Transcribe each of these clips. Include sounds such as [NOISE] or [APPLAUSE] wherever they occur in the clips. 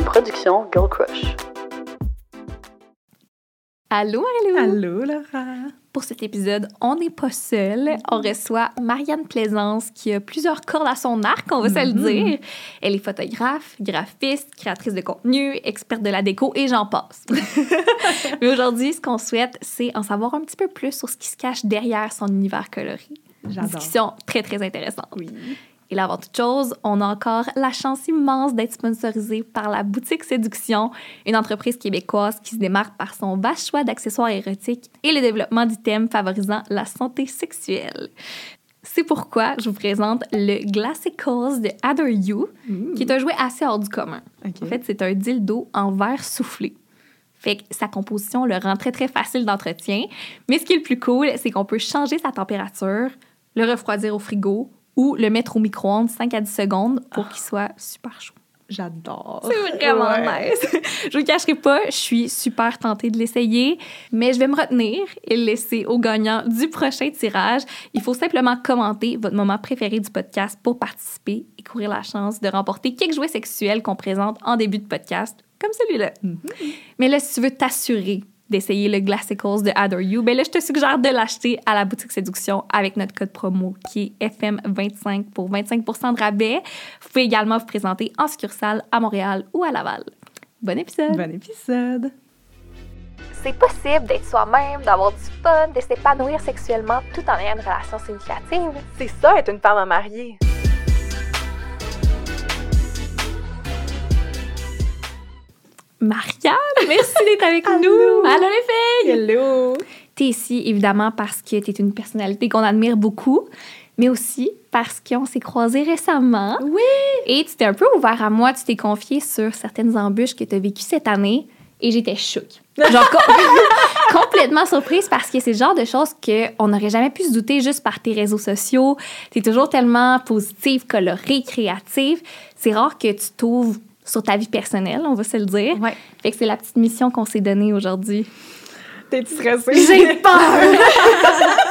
Une production Girl Crush. Allô, Marilou! Allô, Laura! Pour cet épisode, on n'est pas seul. On reçoit Marianne Plaisance qui a plusieurs cordes à son arc, on va se le Mhm. dire. Elle est photographe, graphiste, créatrice de contenu, experte de la déco et j'en passe. [LAUGHS] Mais aujourd'hui, ce qu'on souhaite, c'est en savoir un petit peu plus sur ce qui se cache derrière son univers coloré. J'adore. Discussion très, très intéressante. Oui. Et là, avant toute chose, on a encore la chance immense d'être sponsorisé par la boutique Séduction, une entreprise québécoise qui se démarque par son vaste choix d'accessoires érotiques et le développement d'items favorisant la santé sexuelle. C'est pourquoi je vous présente le Glassicles de Adore You, qui est un jouet assez hors du commun. En fait, c'est un dildo en verre soufflé. Fait que sa composition le rend très, très facile d'entretien. Mais ce qui est le plus cool, c'est qu'on peut changer sa température, le refroidir au frigo ou le mettre au micro-ondes 5 à 10 secondes pour qu'il soit super chaud. J'adore. C'est vraiment Ouais. nice. je vous cacherai pas, je suis super tentée de l'essayer, mais je vais me retenir et le laisser au gagnant du prochain tirage. Il faut simplement commenter votre moment préféré du podcast pour participer et courir la chance de remporter quelques jouets sexuels qu'on présente en début de podcast, comme celui-là. Mais là, si tu veux t'assurer d'essayer le Glassicles de Adore You, ben là, je te suggère de l'acheter à la boutique Séduction avec notre code promo qui est FM25 pour 25% de rabais. Vous pouvez également vous présenter en succursale à Montréal ou à Laval. Bon épisode! Bon épisode. C'est possible d'être soi-même, d'avoir du fun, de s'épanouir sexuellement tout en ayant une relation significative. C'est ça, être une femme à marier. Marianne, merci d'être avec nous! Allô les filles! Hello! T'es ici évidemment parce que t'es une personnalité qu'on admire beaucoup, mais aussi parce qu'on s'est croisés récemment. Oui! Et tu t'es un peu ouvert à moi, tu t'es confié sur certaines embûches que tu as vécues cette année et j'étais choquée. Genre com- [LAUGHS] complètement surprise parce que c'est le genre de choses qu'on n'aurait jamais pu se douter juste par tes réseaux sociaux. Tu es toujours tellement positive, colorée, créative. C'est rare que tu t'ouvres sur ta vie personnelle, on va se le dire. Ouais. Fait que c'est la petite mission qu'on s'est donnée aujourd'hui. T'es stressée? J'ai [LAUGHS] peur! [LAUGHS]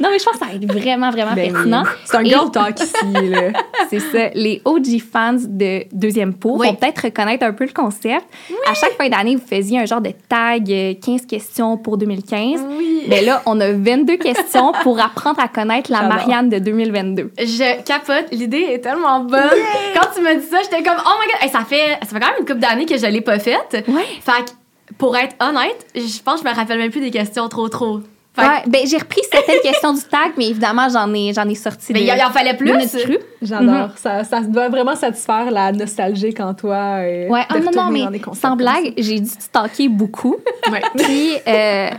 non, mais je pense que ça va être vraiment, vraiment Ben oui. pertinent. C'est un Et- girl talk ici, là. [LAUGHS] C'est ça. Les OG fans de Deuxième Pot Oui. vont peut-être reconnaître un peu le concept. À chaque fin d'année, vous faisiez un genre de tag euh, 15 questions pour 2015. Oui. Mais là, on a 22 questions pour apprendre à connaître la. Marianne de 2022. Je capote, l'idée est tellement bonne. Quand tu m'as dit ça, j'étais comme oh my god, Hey, ça fait ça fait quand même une couple d'années que je l'ai pas faite. Fait que pour être honnête, je pense que je me rappelle même plus des questions trop trop. Ouais, ben, j'ai repris certaines [LAUGHS] questions du tag, mais évidemment, j'en ai, j'en ai sorti mais il y en fallait plus. J'adore. ça, ça doit vraiment satisfaire la nostalgique en toi. Et Ouais, ah non, non, mais sans blague, j'ai dû stalker beaucoup. Ouais. Puis, euh, euh,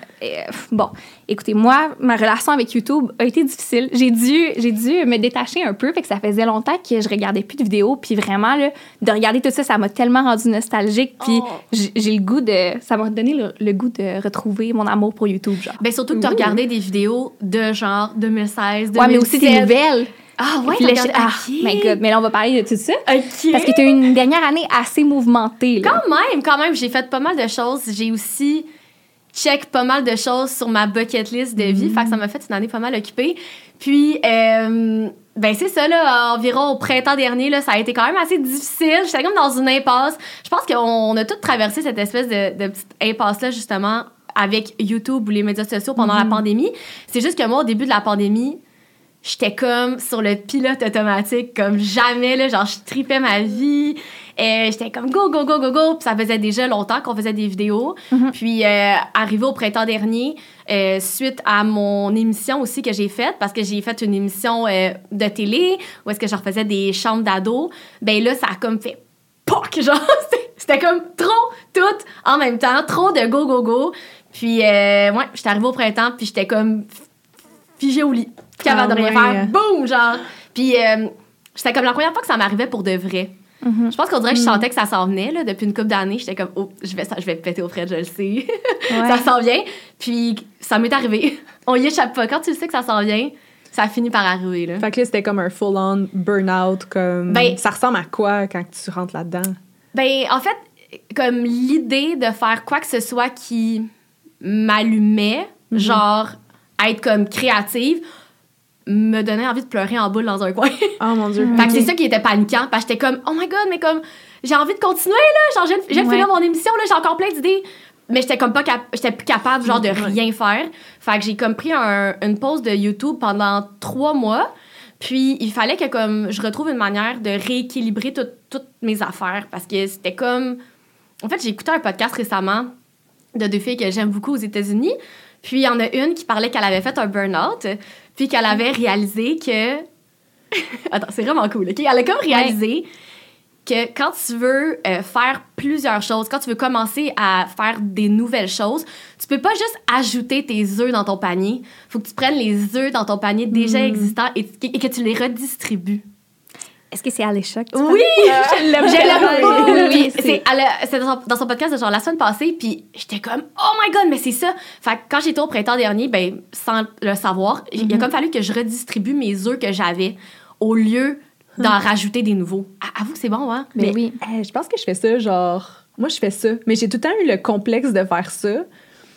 bon, écoutez, moi, ma relation avec YouTube a été difficile. J'ai dû, j'ai dû me détacher un peu, fait que ça faisait longtemps que je regardais plus de vidéos. Puis vraiment, là, de regarder tout ça, ça m'a tellement rendu nostalgique. Puis Oh. j'ai le goût de... Ça m'a donné le, le goût de retrouver mon amour pour YouTube, genre. Ben surtout que tu regardé des vidéos de genre 2016, 2017. Ouais, mais aussi des nouvelles. Ah ouais, regardé- ah, ok. my God. Mais là, on va parler de tout ça. Parce que tu as eu une dernière année assez mouvementée, là. Quand même, quand même, j'ai fait pas mal de choses. J'ai aussi check pas mal de choses sur ma bucket list de vie. Fait que ça m'a fait une année pas mal occupée. Puis, euh, ben c'est ça, là, environ au printemps dernier, là, ça a été quand même assez difficile. J'étais comme dans une impasse. Je pense qu'on a tous traversé cette espèce de, de petite impasse-là, justement, avec YouTube ou les médias sociaux pendant la pandémie. C'est juste que moi, au début de la pandémie, j'étais comme sur le pilote automatique comme jamais là genre je tripais ma vie et j'étais comme go go go go go puis ça faisait déjà longtemps qu'on faisait des vidéos puis euh, arrivé au printemps dernier euh, suite à mon émission aussi que j'ai faite parce que j'ai fait une émission euh, de télé où est-ce que je refaisais des chambres d'ados ben là ça a comme fait POC! [LAUGHS] Genre, c'était- comme trop, tout en même temps, trop de go, go, go. Puis, euh, ouais, j'étais arrivée au printemps, puis j'étais comme figée au lit, capable Ah de rien faire. Boum! Genre. Puis, euh, c'était comme la première fois que ça m'arrivait pour de vrai. Je pense qu'on dirait que je sentais que ça s'en venait, là, depuis une couple d'années. J'étais comme, oh, je vais, je vais péter au frais, je le sais. [LAUGHS] ça s'en vient. Puis, ça m'est arrivé. [LAUGHS] On y échappe pas. Quand tu le sais que ça s'en vient, ça finit par arriver, là. Fait que là, c'était comme un full-on burn-out. Comme... Ben- ça ressemble à quoi quand tu rentres là-dedans? Ben, en fait, comme l'idée de faire quoi que ce soit qui m'allumait, genre être comme créative, me donnait envie de pleurer en boule dans un coin. [LAUGHS] Oh mon Dieu. Fait que c'est ça qui était paniquant. Parce que j'étais comme, oh my god, mais comme, j'ai envie de continuer, là. Genre, j'ai Ouais. finir mon émission, là. J'ai encore plein d'idées. Mais j'étais comme pas cap- j'étais plus capable, genre, de rien faire. Fait que j'ai comme pris un- une pause de YouTube pendant trois mois. Puis, il fallait que, comme, je retrouve une manière de rééquilibrer tout- toutes mes affaires. Parce que c'était comme. En fait, j'ai écouté un podcast récemment de deux filles que j'aime beaucoup aux États-Unis. Puis, il y en a une qui parlait qu'elle avait fait un burn-out. Puis, qu'elle avait réalisé que. [LAUGHS] Attends, c'est vraiment cool, OK? Elle a comme réalisé que quand tu veux euh, faire plusieurs choses, quand tu veux commencer à faire des nouvelles choses, tu peux pas juste ajouter tes œufs dans ton panier. Faut que tu prennes les œufs dans ton panier déjà existant et, et que tu les redistribues. Est-ce que c'est Alécha que tu Oui! Je l'aime Je l'aime. Oui, Oui, c'est dans, son- dans son podcast de genre la semaine passée, puis j'étais comme oh my god, mais c'est ça. Fait que quand j'étais au printemps dernier, ben sans le savoir, il a comme fallu que je redistribue mes œufs que j'avais au lieu d'en rajouter des nouveaux. Ah, Avoue que c'est bon, hein? Ben Mais, oui. euh, je pense que je fais ça, genre. Moi, je fais ça. Mais j'ai tout le temps eu le complexe de faire ça.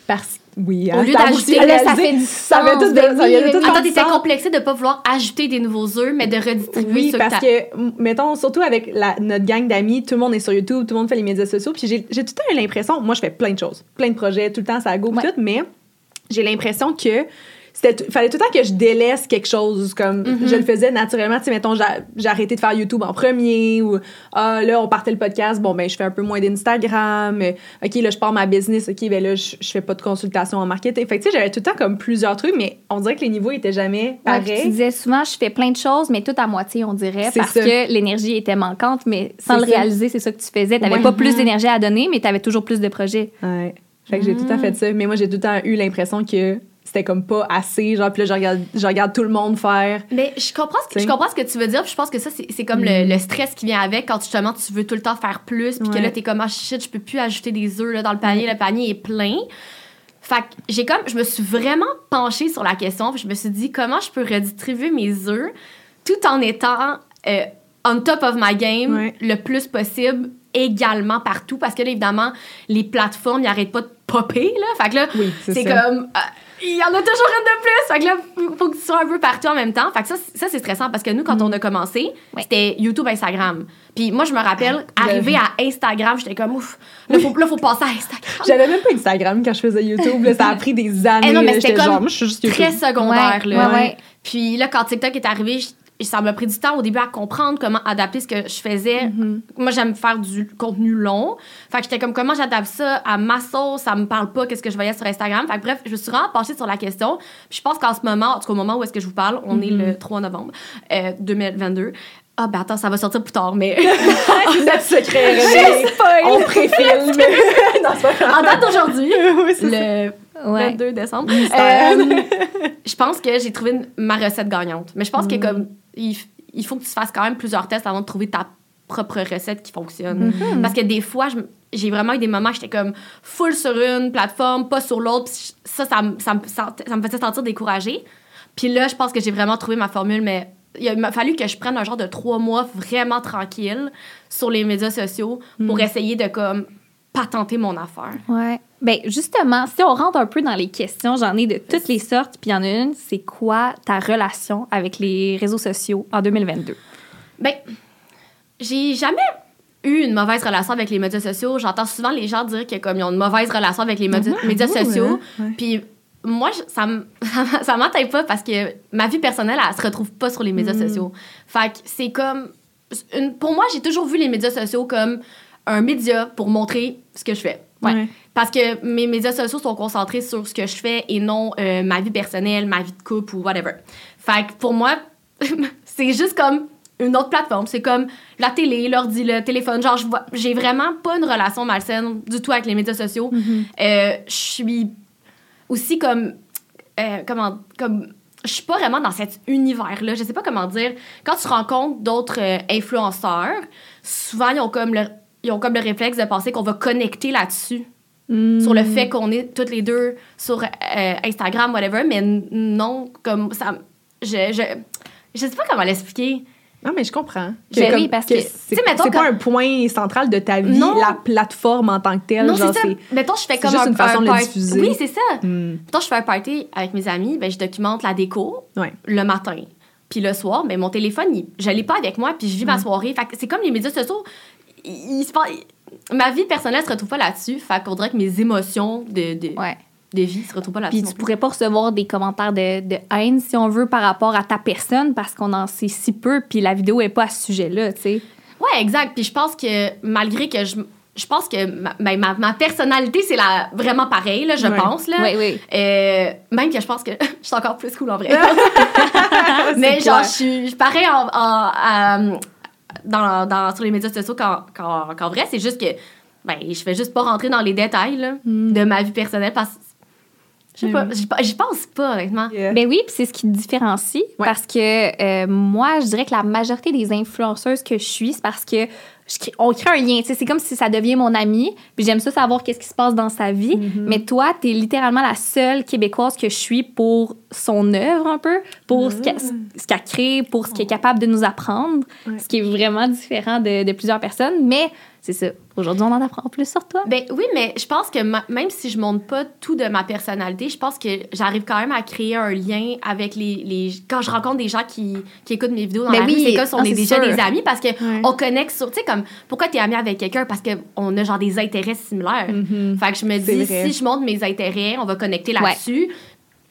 Parce oui, Au hein, lieu d'ajouter- Là, ça réalisé- fait du ça avait tout de- ben oui, tout Attends, t'étais complexé de pas vouloir ajouter des nouveaux œufs, mais de redistribuer Oui, parce que, mettons, surtout avec la, notre gang d'amis, tout le monde est sur YouTube, tout le monde fait les médias sociaux, puis j'ai j'ai tout le temps eu l'impression, moi je fais plein de choses, plein de projets, tout le temps ça go, Ouais. tout, mais j'ai l'impression que c'était tout- fallait tout le temps que je délaisse quelque chose comme Mm-hmm. je le faisais naturellement tu sais mettons j'a- j'ai arrêté de faire YouTube en premier ou ah là on partait le podcast bon ben je fais un peu moins d'Instagram euh, OK là je pars ma business OK ben là je, je fais pas de consultation en marketing fait que tu sais j'avais tout le temps comme plusieurs trucs mais on dirait que les niveaux étaient jamais Ouais, pareils tu disais souvent, je fais plein de choses, mais tout à moitié, on dirait, parce ça. que l'énergie était manquante, mais sans le ça. réaliser, c'est ça que tu faisais. Tu n'avais Ouais. pas plus d'énergie à donner, mais tu avais toujours plus de projets. Ouais. Fait que j'ai tout le temps fait ça. Mais moi, j'ai tout le temps eu l'impression que c'était comme pas assez. Genre, puis là, je regarde, je regarde tout le monde faire. Mais je comprends ce que, je comprends ce que tu veux dire. puis je pense que ça, c'est comme le, le stress qui vient avec quand justement tu veux tout le temps faire plus. Puis que là, t'es comme, ah shit, je peux plus ajouter des œufs là, dans le panier. Le panier est plein. Fait que j'ai comme, je me suis vraiment penchée sur la question. Puis je me suis dit, comment je peux redistribuer mes œufs tout en étant euh, on top of my game Ouais. le plus possible également partout. Parce que là, évidemment, les plateformes, ils n'arrêtent pas de popper. Là. Fait que là, Oui, c'est comme ah, il y en a toujours une de plus fait que là faut- faut que tu sois un peu partout en même temps fait que ça c'est- ça c'est stressant parce que nous quand on a commencé Ouais. c'était YouTube Instagram puis moi je me rappelle Ah, arriver à Instagram j'étais comme ouf là faut, là, faut passer à Instagram J'avais même pas Instagram quand je faisais YouTube. Là, ça a pris des années. Eh non, mais là. c'était comme genre, moi, je suis juste YouTube. très secondaire Ouais, là ouais, ouais. puis là quand TikTok est arrivé je- ça m'a pris du temps au début à comprendre comment adapter ce que je faisais. Mm-hmm. Moi, j'aime faire du contenu long. Fait que j'étais comme, comment j'adapte ça à ma sauce? Ça me parle pas, qu'est-ce que je voyais sur Instagram? Fait que bref, je me suis vraiment penchée sur la question. Puis je pense qu'en ce moment, en tout cas au moment où est-ce que je vous parle, on est le 3 novembre euh, 2022. Ah, ben attends, ça va sortir plus tard, mais [LAUGHS] [LAUGHS] notre secret. On préfilme. [LAUGHS] non, c'est pas en date d'aujourd'hui, Oui, le Ouais. 22 décembre, euh, je pense que j'ai trouvé une- ma recette gagnante. Mais je pense Mm. que comme il, faut que tu fasses quand même plusieurs tests avant de trouver ta propre recette qui fonctionne. Mm-hmm. Parce que des fois, je j'ai vraiment eu des moments où j'étais comme full sur une plateforme, pas sur l'autre. Ça, ça, me- ça, me sent- ça me faisait sentir découragée. Puis là, je pense que j'ai vraiment trouvé ma formule, mais il m'a fallu que je prenne un genre de trois mois vraiment tranquille sur les médias sociaux Mm. pour essayer de comme patenter mon affaire. Ouais. Ben justement, si on rentre un peu dans les questions, j'en ai de toutes les sortes, puis il y en a une, c'est quoi ta relation avec les réseaux sociaux en 2022? Ben, j'ai jamais eu une mauvaise relation avec les médias sociaux. J'entends souvent les gens dire que comme ils ont une mauvaise relation avec les médias, sociaux. Puis moi, ça [LAUGHS] ça m'atteint pas parce que ma vie personnelle, elle se retrouve pas sur les médias Mm. sociaux. Fait que c'est comme une- pour moi, j'ai toujours vu les médias sociaux comme un média pour montrer ce que je fais. Ouais. Ouais. Parce que mes médias sociaux sont concentrés sur ce que je fais et non euh, ma vie personnelle, ma vie de couple ou whatever. Fait que pour moi, [LAUGHS] c'est juste comme une autre plateforme. C'est comme la télé, l'ordi, le téléphone. Genre, j'ai vraiment pas une relation malsaine du tout avec les médias sociaux. Euh, je suis aussi comme. euh, comment. Comme. Je suis pas vraiment dans cet univers-là. Je sais pas comment dire. Quand tu rencontres d'autres euh, influenceurs, souvent, ils ont comme le. Ils ont comme le réflexe de penser qu'on va connecter là-dessus Mm. sur le fait qu'on est toutes les deux sur euh, Instagram, whatever, mais non, comme ça. Je, je, je sais pas comment l'expliquer. Non, mais je comprends. Ben oui, parce que- c'est mettons c'est pas un point central de ta vie, Non. la plateforme en tant que telle. Non, c'est ça. c'est- Mettons, je fais comme juste un, une façon un de le party- diffuser. Oui, c'est ça. Hmm. Mettons, je fais un party avec mes amis, ben, je documente la déco Ouais. le matin. Puis le soir, ben, mon téléphone, il- je l'ai pas avec moi, puis je vis Mm. ma soirée. Fait que c'est comme les médias sociaux. Il- il se passe- ma vie personnelle se retrouve pas là-dessus. Fait qu'on dirait que mes émotions de, de, Ouais. de vie se retrouvent pas là-dessus. Puis tu pourrais pas recevoir des commentaires de, de haine, si on veut, par rapport à ta personne, parce qu'on en sait si peu, puis la vidéo est pas à ce sujet-là, tu sais. Ouais, exact. Puis je pense que malgré que je. Je pense que ma, ma, ma- ma personnalité, c'est la, vraiment pareil, là, je Ouais. pense. Là. Oui, oui. Euh, même que je pense que [LAUGHS] je suis encore plus cool en vrai. [LAUGHS] Mais clair. genre, je suis pareil en, en- à- dans, dans- sur les médias sociaux qu'en qu'en vrai. C'est juste que ben, je fais juste pas rentrer dans les détails là, Mm. de ma vie personnelle parce que je sais pas, Mm. j'y pe- j'y pense pas, honnêtement. Yeah. Ben oui, puis c'est ce qui te différencie. Ouais. Parce que euh, moi, je dirais que la majorité des influenceuses que je suis, c'est parce que je on crée un lien. tu C'est comme si ça devient mon ami. Puis j'aime ça savoir qu'est-ce qui se passe dans sa vie. Mm-hmm. Mais toi, t'es littéralement la seule Québécoise que je suis pour son œuvre un peu, pour ce qu'elle ce qu'elle crée, pour ce qu'elle est capable de nous apprendre. Ouais. Ce qui est vraiment différent de, de plusieurs personnes. Mais c'est ça. Aujourd'hui, on en apprend plus sur toi. Ben oui, mais je pense que ma- même si je montre pas tout de ma personnalité, je pense que j'arrive quand même à créer un lien avec les, les quand je rencontre des gens qui, qui écoutent mes vidéos dans Ben la oui, rue, c'est comme si on ah, est déjà sûr. des amis parce que Ouais. on connecte sur, tu sais comme pourquoi tu es ami avec quelqu'un? Parce que on a genre des intérêts similaires. Mhm. Fait que je me dis vrai. si je montre mes intérêts, on va connecter là-dessus.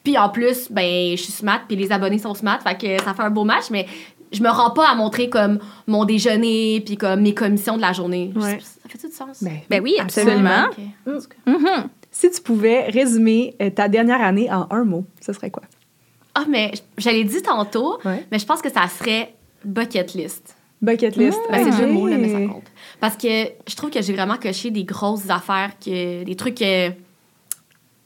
Puis en plus, ben je suis smart puis les abonnés sont smart, fait que ça fait un beau match mais je me rends pas à montrer comme mon déjeuner puis comme mes commissions de la journée. Ouais. Ça fait tout du sens? Ben, Ben oui, absolument. Ok. Mhm. Si tu pouvais résumer euh, ta dernière année en un mot, ce serait quoi? Ah, mais je l'ai dit tantôt, Ouais. mais je pense que ça serait bucket list. Bucket list. Ben, c'est mots, là, mais ça compte. Parce que je trouve que j'ai vraiment coché des grosses affaires, que, des trucs euh,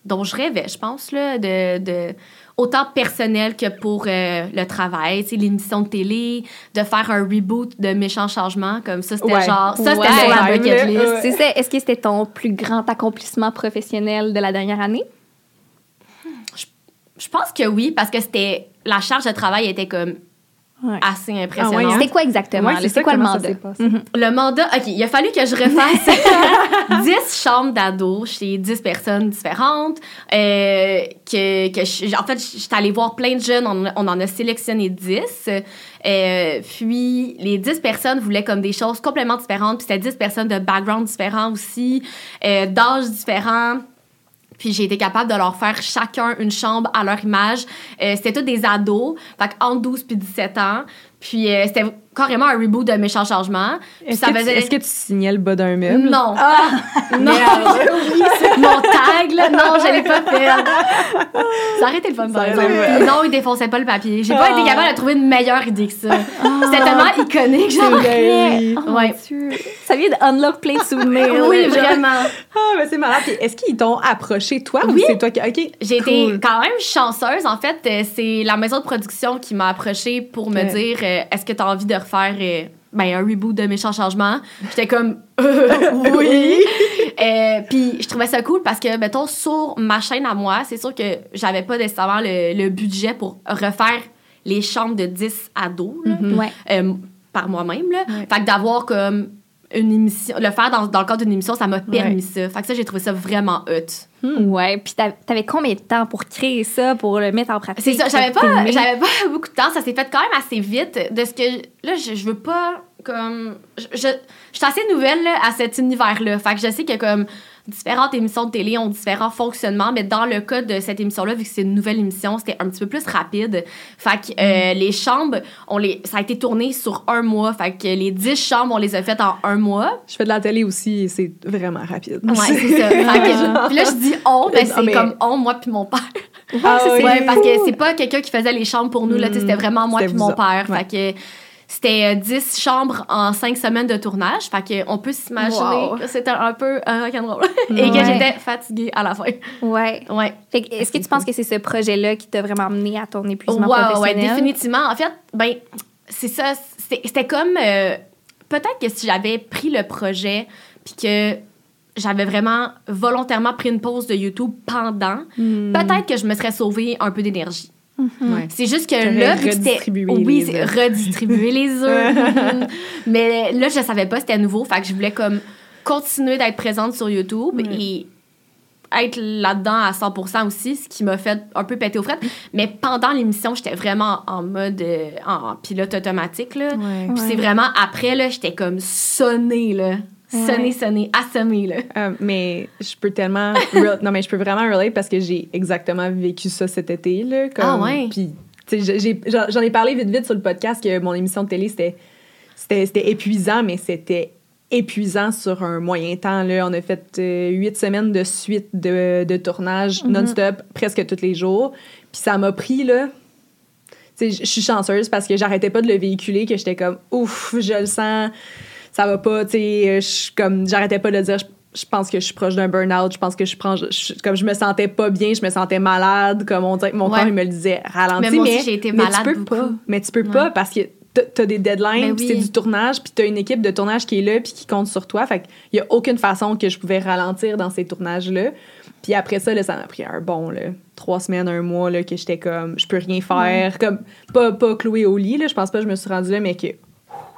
dont je rêvais, je pense, là, de, de, autant personnel que pour euh, le travail, tu sais, l'émission de télé, de faire un reboot de Méchants Changements, comme ça, c'était Ouais. genre, ça, c'était Ouais. sur la bucket list. Ouais. C'est ça. Est-ce que c'était ton plus grand accomplissement professionnel de la dernière année? Je pense que oui, parce que c'était, la charge de travail était comme Ouais. assez impressionnante. Ah ouais, hein? C'était quoi exactement? Ouais, c'est quoi le mandat? Mhm. Le mandat, OK, il a fallu que je refasse [LAUGHS] [LAUGHS] 10 chambres d'ados chez 10 personnes différentes. euh, que, que je- en fait, je suis allée voir plein de jeunes, on, on en a sélectionné 10. Euh, puis les 10 personnes voulaient comme des choses complètement différentes. Puis c'était 10 personnes de background différents aussi, euh, d'âge différents. Puis j'ai été capable de leur faire chacun une chambre à leur image. Euh, c'était tous des ados, fait entre 12 puis 17 ans. Puis euh, c'était carrément un reboot de Méchant Changement. Puis Est-ce ça que, tu- faisait... est-ce que tu signais le bas d'un meuble? Non. Ah! [LAUGHS] non. [LAUGHS] Mon tag, là, non, je l'ai pas fait. Ça aurait été le fun, par exemple. Puis non, il défonçait pas le papier. J'ai pas Ah. été capable de trouver une meilleure idée que ça. C'était tellement iconique, genre. vrai. Oh Ouais. Ça vient de unlock plein de souvenirs. Oui, vraiment. Ah, ben c'est malade. Puis Est-ce qu'ils t'ont approché, toi, Oui. ou c'est toi qui. OK. J'ai cool. été quand même chanceuse. En fait, euh, c'est la maison de production qui m'a approchée pour me dire euh, est-ce que tu as envie de refaire euh, ben, un reboot de Méchants Changements J'étais comme [LAUGHS] oui. Euh, Puis je trouvais ça cool parce que, mettons, sur ma chaîne à moi, c'est sûr que j'avais pas nécessairement le, le budget pour refaire les chambres de 10 ados là, Mhm. Ouais. euh, par moi-même. Là. Ouais. Fait que d'avoir comme une émission, le faire dans, dans le cadre d'une émission, ça m'a permis Ouais. ça. Fait que ça, j'ai trouvé ça vraiment hot. Ouais. Puis t'av- t'avais combien de temps pour créer ça, pour le mettre en pratique? C'est ça, j'avais pas, filmer? j'avais pas beaucoup de temps, ça s'est fait quand même assez vite. De ce que, là, je, je veux pas, comme, je, je, je suis assez nouvelle là, à cet univers-là. Fait que je sais que, comme, différentes émissions de télé ont différents fonctionnements, mais dans le cas de cette émission-là, vu que c'est une nouvelle émission, c'était un petit peu plus rapide. Fait que euh, les chambres, on les, ça a été tourné sur un mois. Fait que les 10 chambres, on les a faites en un mois. Je fais de la télé aussi et c'est vraiment rapide. Ouais, c'est ça. [LAUGHS] Que- puis là, je dis on, mais Ah, c'est mais- comme on, moi puis mon père. Ah [LAUGHS] oui. Ouais, parce que c'est pas quelqu'un qui faisait les chambres pour nous, là, c'était vraiment moi puis mon père. Ouais. Fait que c'était euh, 10 chambres en 5 semaines de tournage. Fait que on peut s'imaginer Wow. que c'était un peu euh, rock'n'roll. [LAUGHS] Et Ouais. que j'étais fatiguée à la fin. Ouais. Ouais. Fait que Est-ce que tu penses que c'est ce projet-là qui t'a vraiment amené à ton épuisement Ouais, ouais, professionnel? définitivement. En fait, ben, c'est ça. C'était comme. euh, Peut-être que si j'avais pris le projet, puis que j'avais vraiment volontairement pris une pause de YouTube pendant, Hmm. peut-être que je me serais sauvé un peu d'énergie. Ouais. C'est juste que là, c'était. Oui, c'est redistribuer [LAUGHS] les œufs. Mhm. Mais là, je savais pas, c'était nouveau. Fait que je voulais comme continuer d'être présente sur YouTube et être là-dedans à 100% aussi, ce qui m'a fait un peu péter aux frettes. Mais pendant l'émission, j'étais vraiment en mode euh, en pilote automatique. Là. Ouais. Puis c'est vraiment après, là, j'étais comme sonnée, là. Sonnée, Ouais. sonnée, assommée, là. Euh, mais je peux tellement. non, mais je peux vraiment relate parce que j'ai exactement vécu ça cet été. Là, comme, Ah ouais? Puis, tu sais, j'en ai parlé vite, vite sur le podcast que mon émission de télé, c'était c'était c'était épuisant, mais c'était épuisant sur un moyen temps. Là. On a fait euh, huit semaines de suite de, de tournage Mhm. non-stop, presque tous les jours. Puis ça m'a pris, là. Je suis chanceuse parce que j'arrêtais pas de le véhiculer, que j'étais comme, ouf, je le sens, ça va pas, tu sais, je suis comme, j'arrêtais pas de dire, je, pense que je suis proche d'un burn-out, je pense que je prends, je- comme je me sentais pas bien, je me sentais malade, comme on dirait que mon Ouais. corps, il me le disait, ralentis, Mais moi aussi, j'ai été mais tu peux beaucoup. pas, mais tu peux Ouais. pas parce que t'as- des deadlines, Ben oui. c'est du tournage, puis t'as une équipe de tournage qui est là, puis qui compte sur toi, fait qu'il y a aucune façon que je pouvais ralentir dans ces tournage-là. Puis après ça, là, ça m'a pris un bon, là, trois semaines, un mois, là, que j'étais comme, je peux rien faire, comme, pas, pas cloué au lit, là, je pense pas que je me suis rendue là, mais que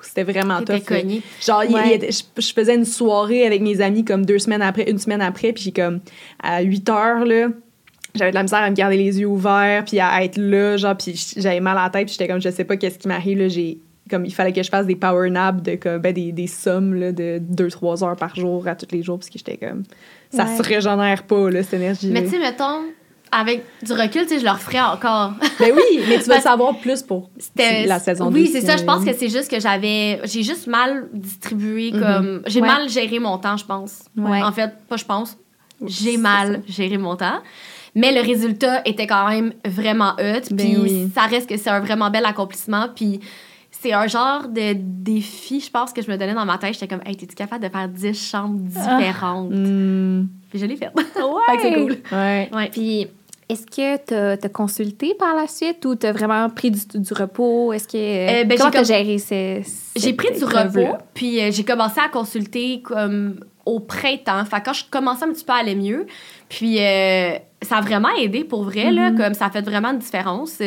c'était vraiment cognée. Genre, Ouais. il je, je faisais une soirée avec mes amis comme deux semaines après, une semaine après, puis comme à 8 heures, là, j'avais de la misère à me garder les yeux ouverts, puis à être là, genre, puis j'avais mal à la tête, puis j'étais comme, je sais pas qu'est-ce qui m'arrive, là, j'ai comme il fallait que je fasse des power naps de comme, ben, des, des sommes là, de 2-3 heures par jour à tous les jours parce que j'étais comme ça Ouais. se régénère pas là, cette énergie Mais tu sais, mettons, avec du recul, tu sais, je le referais encore. ben oui mais tu [LAUGHS] vas savoir plus pour la saison Oui, 2, c'est ça. Je pense que c'est juste que j'avais. J'ai juste mal distribué Mhm. comme. J'ai Ouais. mal géré mon temps, je pense. Ouais. En fait, pas je pense. J'ai c'est mal ça. géré mon temps. Mais le résultat était quand même vraiment hot. Ben Puis oui. ça reste que c'est un vraiment bel accomplissement. Puis c'est un genre de défi, je pense, que je me donnais dans ma tête. J'étais comme, hey, t'es-tu capable de faire 10 chambres différentes? hmm, Puis je l'ai fait. Ouais. [LAUGHS] fait que c'est cool. ouais Ouais. Puis, est-ce que tu as, consulté par la suite ou tu as vraiment pris du, du repos? Est-ce que. Euh, ben, comment tu as géré ces. J'ai pris du repos, puis euh, j'ai commencé à consulter comme au printemps. Fait quand je commençais un petit peu à aller mieux, puis euh, ça a vraiment aidé pour vrai, là, comme ça a fait vraiment une différence.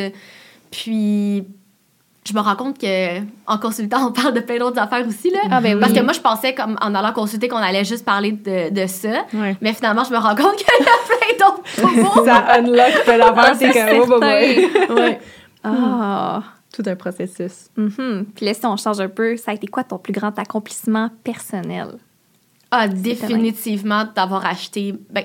Puis je me rends compte que en consultant, on parle de plein d'autres affaires aussi, là. Ah, ben oui. Parce que moi, je pensais, comme en allant consulter, qu'on allait juste parler de, de ça. ouais Mais finalement, je me rends compte [LAUGHS] qu'il y a plein d'autres [LAUGHS] ça unlock plein d'affaires c'est comme oh, bah, [LAUGHS] ouais. Ah. tout un processus Mhm. Puis là, si on change un peu, ça a été quoi ton plus grand accomplissement personnel? Ah, définitivement d'avoir acheté. Ben,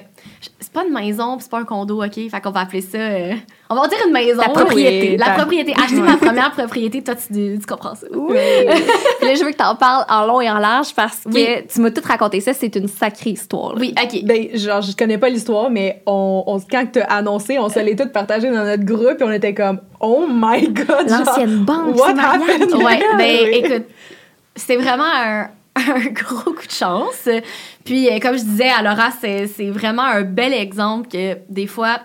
c'est pas une maison, c'est pas un condo, OK? Fait qu'on va appeler ça. euh, on va dire une maison. La propriété. Oui, La propriété. Acheter ma première propriété, toi, tu, tu comprends ça. Oui. [LAUGHS] Puis là, je veux que tu en parles en long et en large parce que Oui. tu m'as tout raconté ça. C'est une sacrée histoire. là. Oui, OK. Ben, genre, je connais pas l'histoire, mais on, on, quand t'as annoncé, on se l'est toutes partagées dans notre groupe et on était comme, oh my god! genre, L'ancienne banque, What c'est happened? Ouais, [LAUGHS] Oui. ben écoute, c'était vraiment un, un [LAUGHS] gros coup de chance. Puis, euh, comme je disais à Laura, c'est vraiment un bel exemple que des fois,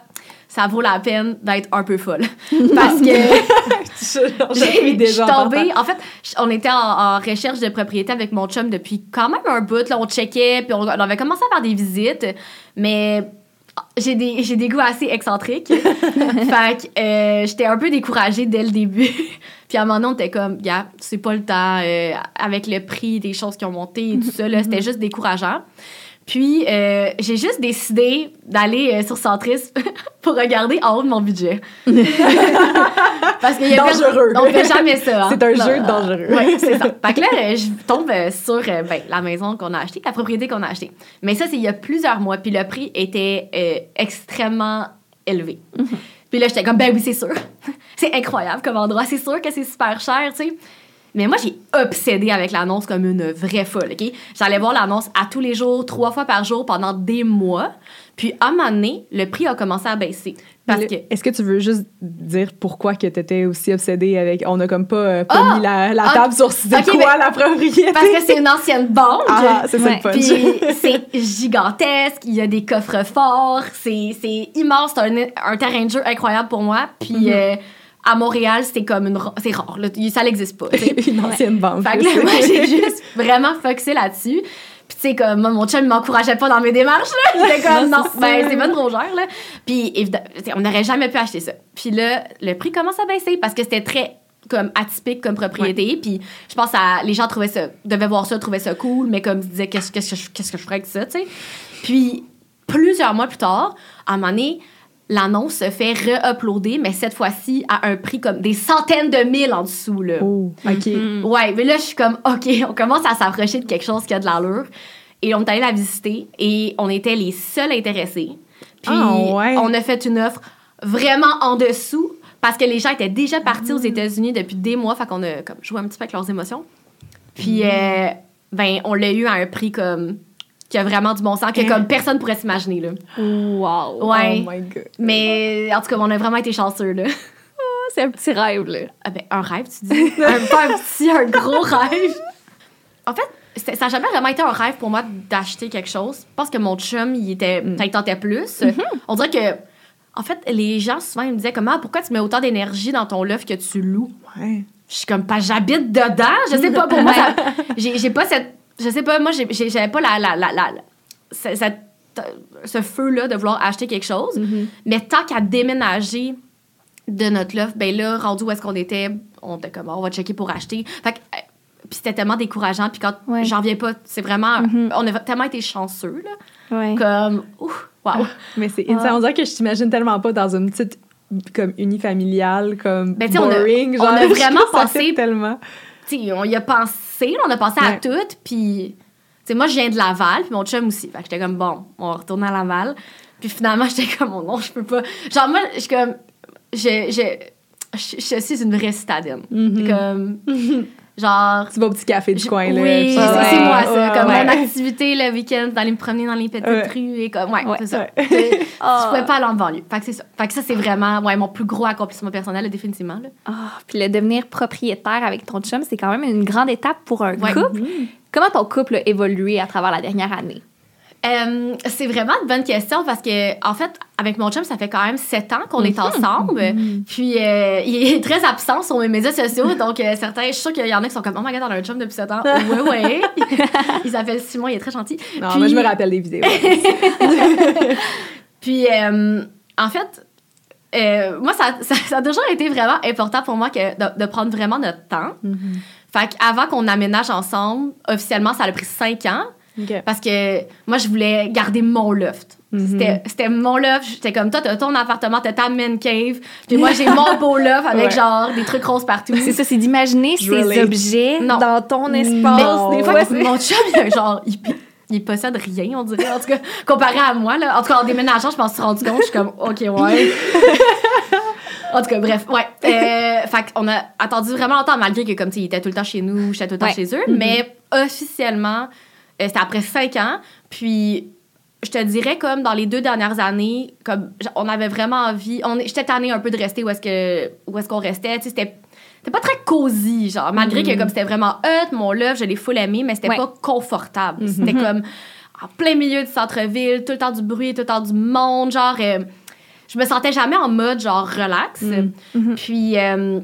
ça vaut la peine d'être un peu folle. [LAUGHS] Parce que [LAUGHS] j'ai tombée. En fait, on était en, en recherche de propriété avec mon chum depuis quand même un bout. Là, on checkait, puis on, on avait commencé à faire des visites, mais j'ai des, j'ai des goûts assez excentriques. fait que euh, j'étais un peu découragée dès le début. Puis à un moment donné, on était comme, gars, c'est pas le temps. euh, avec le prix des choses qui ont monté et tout ça, là, c'était juste décourageant. Puis, euh, j'ai juste décidé d'aller euh, sur Centris [LAUGHS] pour regarder en haut de mon budget. [LAUGHS] Parce qu'il y a Dangereux. personne- On fait jamais ça. hein. C'est un Non. jeu dangereux. Oui, c'est ça. [LAUGHS] Fait que là, je tombe sur ben, la maison qu'on a achetée, la propriété qu'on a achetée. Mais ça, c'est il y a plusieurs mois. Puis le prix était extrêmement élevé. Puis là, j'étais comme, ben oui, c'est sûr. [LAUGHS] c'est incroyable comme endroit. C'est sûr que c'est super cher, tu sais. Mais moi, j'ai obsédé avec l'annonce comme une vraie folle, OK? J'allais voir l'annonce à tous les jours, trois fois par jour, pendant des mois. Puis, à un moment donné, le prix a commencé à baisser. Parce Le- que... Est-ce que tu veux juste dire pourquoi que t'étais aussi obsédée avec... On a comme pas, euh, pas Ah! mis la, la Ah! table sur c'est quoi la propriété? Parce que c'est une ancienne banque. Ah, c'est ça Ouais. Puis c'est gigantesque, il y a des coffres forts, c'est c'est immense, c'est un, un terrain de jeu incroyable pour moi. Puis Mhm. euh, à Montréal, c'est comme une c'est rare, là, ça n'existe pas. sais. [LAUGHS] une ancienne banque. Fait que je là, sais. moi, j'ai [LAUGHS] juste vraiment focusé là-dessus. Puis tu sais, comme, moi, mon chum il m'encourageait pas dans mes démarches, là. [LAUGHS] Il était comme, Non, non, c'est ben, c'est bonne drôgère, là. Puis évidemment, on n'aurait jamais pu acheter ça. Puis là, le prix commence à baisser parce que c'était très comme atypique comme propriété puis je pense à les gens trouvaient ça devaient voir ça trouvaient ça cool mais comme ils se disaient qu'est-ce que je qu'est-ce que je ferais avec ça tu sais puis plusieurs mois plus tard à un moment donné l'annonce se fait re-uploader mais cette fois-ci à un prix comme des centaines de mille en dessous là Oh, OK. Mhm. Ouais, mais là, je suis comme, OK, [LAUGHS] on commence à s'approcher de quelque chose qui a de l'allure. Et on est allé la visiter et on était les seuls intéressés. Puis Ah, ouais. on a fait une offre vraiment en dessous parce que les gens étaient déjà partis aux États-Unis depuis des mois. Fait qu'on a comme, joué un petit peu avec leurs émotions. Puis, Mm. euh, ben, on l'a eu à un prix comme qui a vraiment du bon sens, que Hein? comme personne pourrait s'imaginer. là. Wow. Ouais. Oh my God. Mais en tout cas, on a vraiment été chanceux. Là. [LAUGHS] C'est un petit rêve, là. Ah ben, un rêve, tu dis? [LAUGHS] un, pas un petit, un gros rêve. En fait, ça n'a jamais vraiment été un rêve pour moi d'acheter quelque chose. Je pense que mon chum, il était, Mm. il tentait plus. Mm-hmm. On dirait que, en fait, les gens, souvent, ils me disaient comment, pourquoi tu mets autant d'énergie dans ton loft que tu loues? Ouais. Je suis comme, pas j'habite dedans. Je sais pas, pour moi, [LAUGHS] j'ai pas cette. Je sais pas, moi, j'avais pas la. la, la, la- la- ce- cette- ce feu-là de vouloir acheter quelque chose. Mm-hmm. Mais tant qu'à déménager de notre loft, ben là, rendu où est-ce qu'on était, on était comme, on va checker pour acheter. Fait que, euh, puis c'était tellement décourageant. Puis quand Ouais. j'en viens pas, c'est vraiment. Mhm. On a tellement été chanceux, là. Ouais. Comme, ouf, wow. [LAUGHS] Mais c'est insane. On dirait que je t'imagine tellement pas dans une petite comme unifamiliale comme Ben, sais, on a- boring on a genre, [LAUGHS] vraiment pensé- tellement Tu on y a pensé, là, on a pensé à tout. Puis, tu sais, moi, je viens de Laval, puis mon chum aussi. Fait que j'étais comme, bon, on va retourner à Laval. Puis finalement, [LAUGHS] j'étais comme, oh non, je peux pas. Genre, moi, je suis comme, je, je, je, je suis une vraie citadine. Mhm. Comme, [LAUGHS] genre. tu vas au petit café du Je- coin là oui, c'est moi, ça. Ouais, comme ouais. mon activité le week-end, d'aller me promener dans les petites Ouais. rues et comme, ouais, Ouais. c'est ça. Je [LAUGHS] Ah. pouvais pas aller en banlieue. Fait que c'est ça. Fait que ça, c'est vraiment, ouais, mon plus gros accomplissement personnel, là, définitivement, là. Ah, puis le devenir propriétaire avec ton chum, c'est quand même une grande étape pour un Ouais. couple. Comment ton couple a évolué à travers la dernière année? Euh, c'est vraiment une bonne question parce que, en fait, avec mon chum, ça fait quand même sept ans qu'on est ensemble. Puis, euh, il est très absent sur mes médias sociaux. donc, euh, certains, je suis sûre qu'il y en a qui sont comme, oh my god, on a un chum depuis sept ans. [LAUGHS] ouais, ouais. il s'appelle Simon, il est très gentil. non Puis- moi je me rappelle des vidéos [LAUGHS] Puis, en fait, moi, ça, ça, ça a toujours été vraiment important pour moi que de, de prendre vraiment notre temps. Fait qu'avant qu'on aménage ensemble, officiellement, ça a pris cinq ans. Parce que moi, je voulais garder mon loft. Mhm. C'était- C'était mon loft. J'étais comme, toi, t'as ton appartement, t'as ta man cave. Puis moi, j'ai mon beau loft avec [LAUGHS] Ouais. genre des trucs roses partout. C'est ça, c'est d'imaginer ces relate. objets Non. dans ton espace. Non. Des fois, c'est- mon chum, il a genre, il, il possède rien, on dirait. En tout cas, comparé à moi, là. En tout cas, en déménageant, je m'en suis rendu compte. Je suis comme, OK, ouais. [LAUGHS] en tout cas, bref, ouais. Euh, fait qu'on a attendu vraiment longtemps, malgré que, comme, tu il était tout le temps chez nous, j'étais tout le temps Ouais. chez eux. Mais officiellement, euh, c'était après cinq ans. Puis, je te dirais, comme dans les deux dernières années, comme, on avait vraiment envie. on J'étais tannée un peu de rester où est-ce que où est-ce qu'on restait. Tu sais, c'était c'était pas très cosy, genre, malgré que comme c'était vraiment hot, mon love, je l'ai full aimé, mais c'était Ouais. pas confortable. C'était comme en plein milieu du centre-ville, tout le temps du bruit, tout le temps du monde, genre, euh, je me sentais jamais en mode, genre, relax. Puis, euh,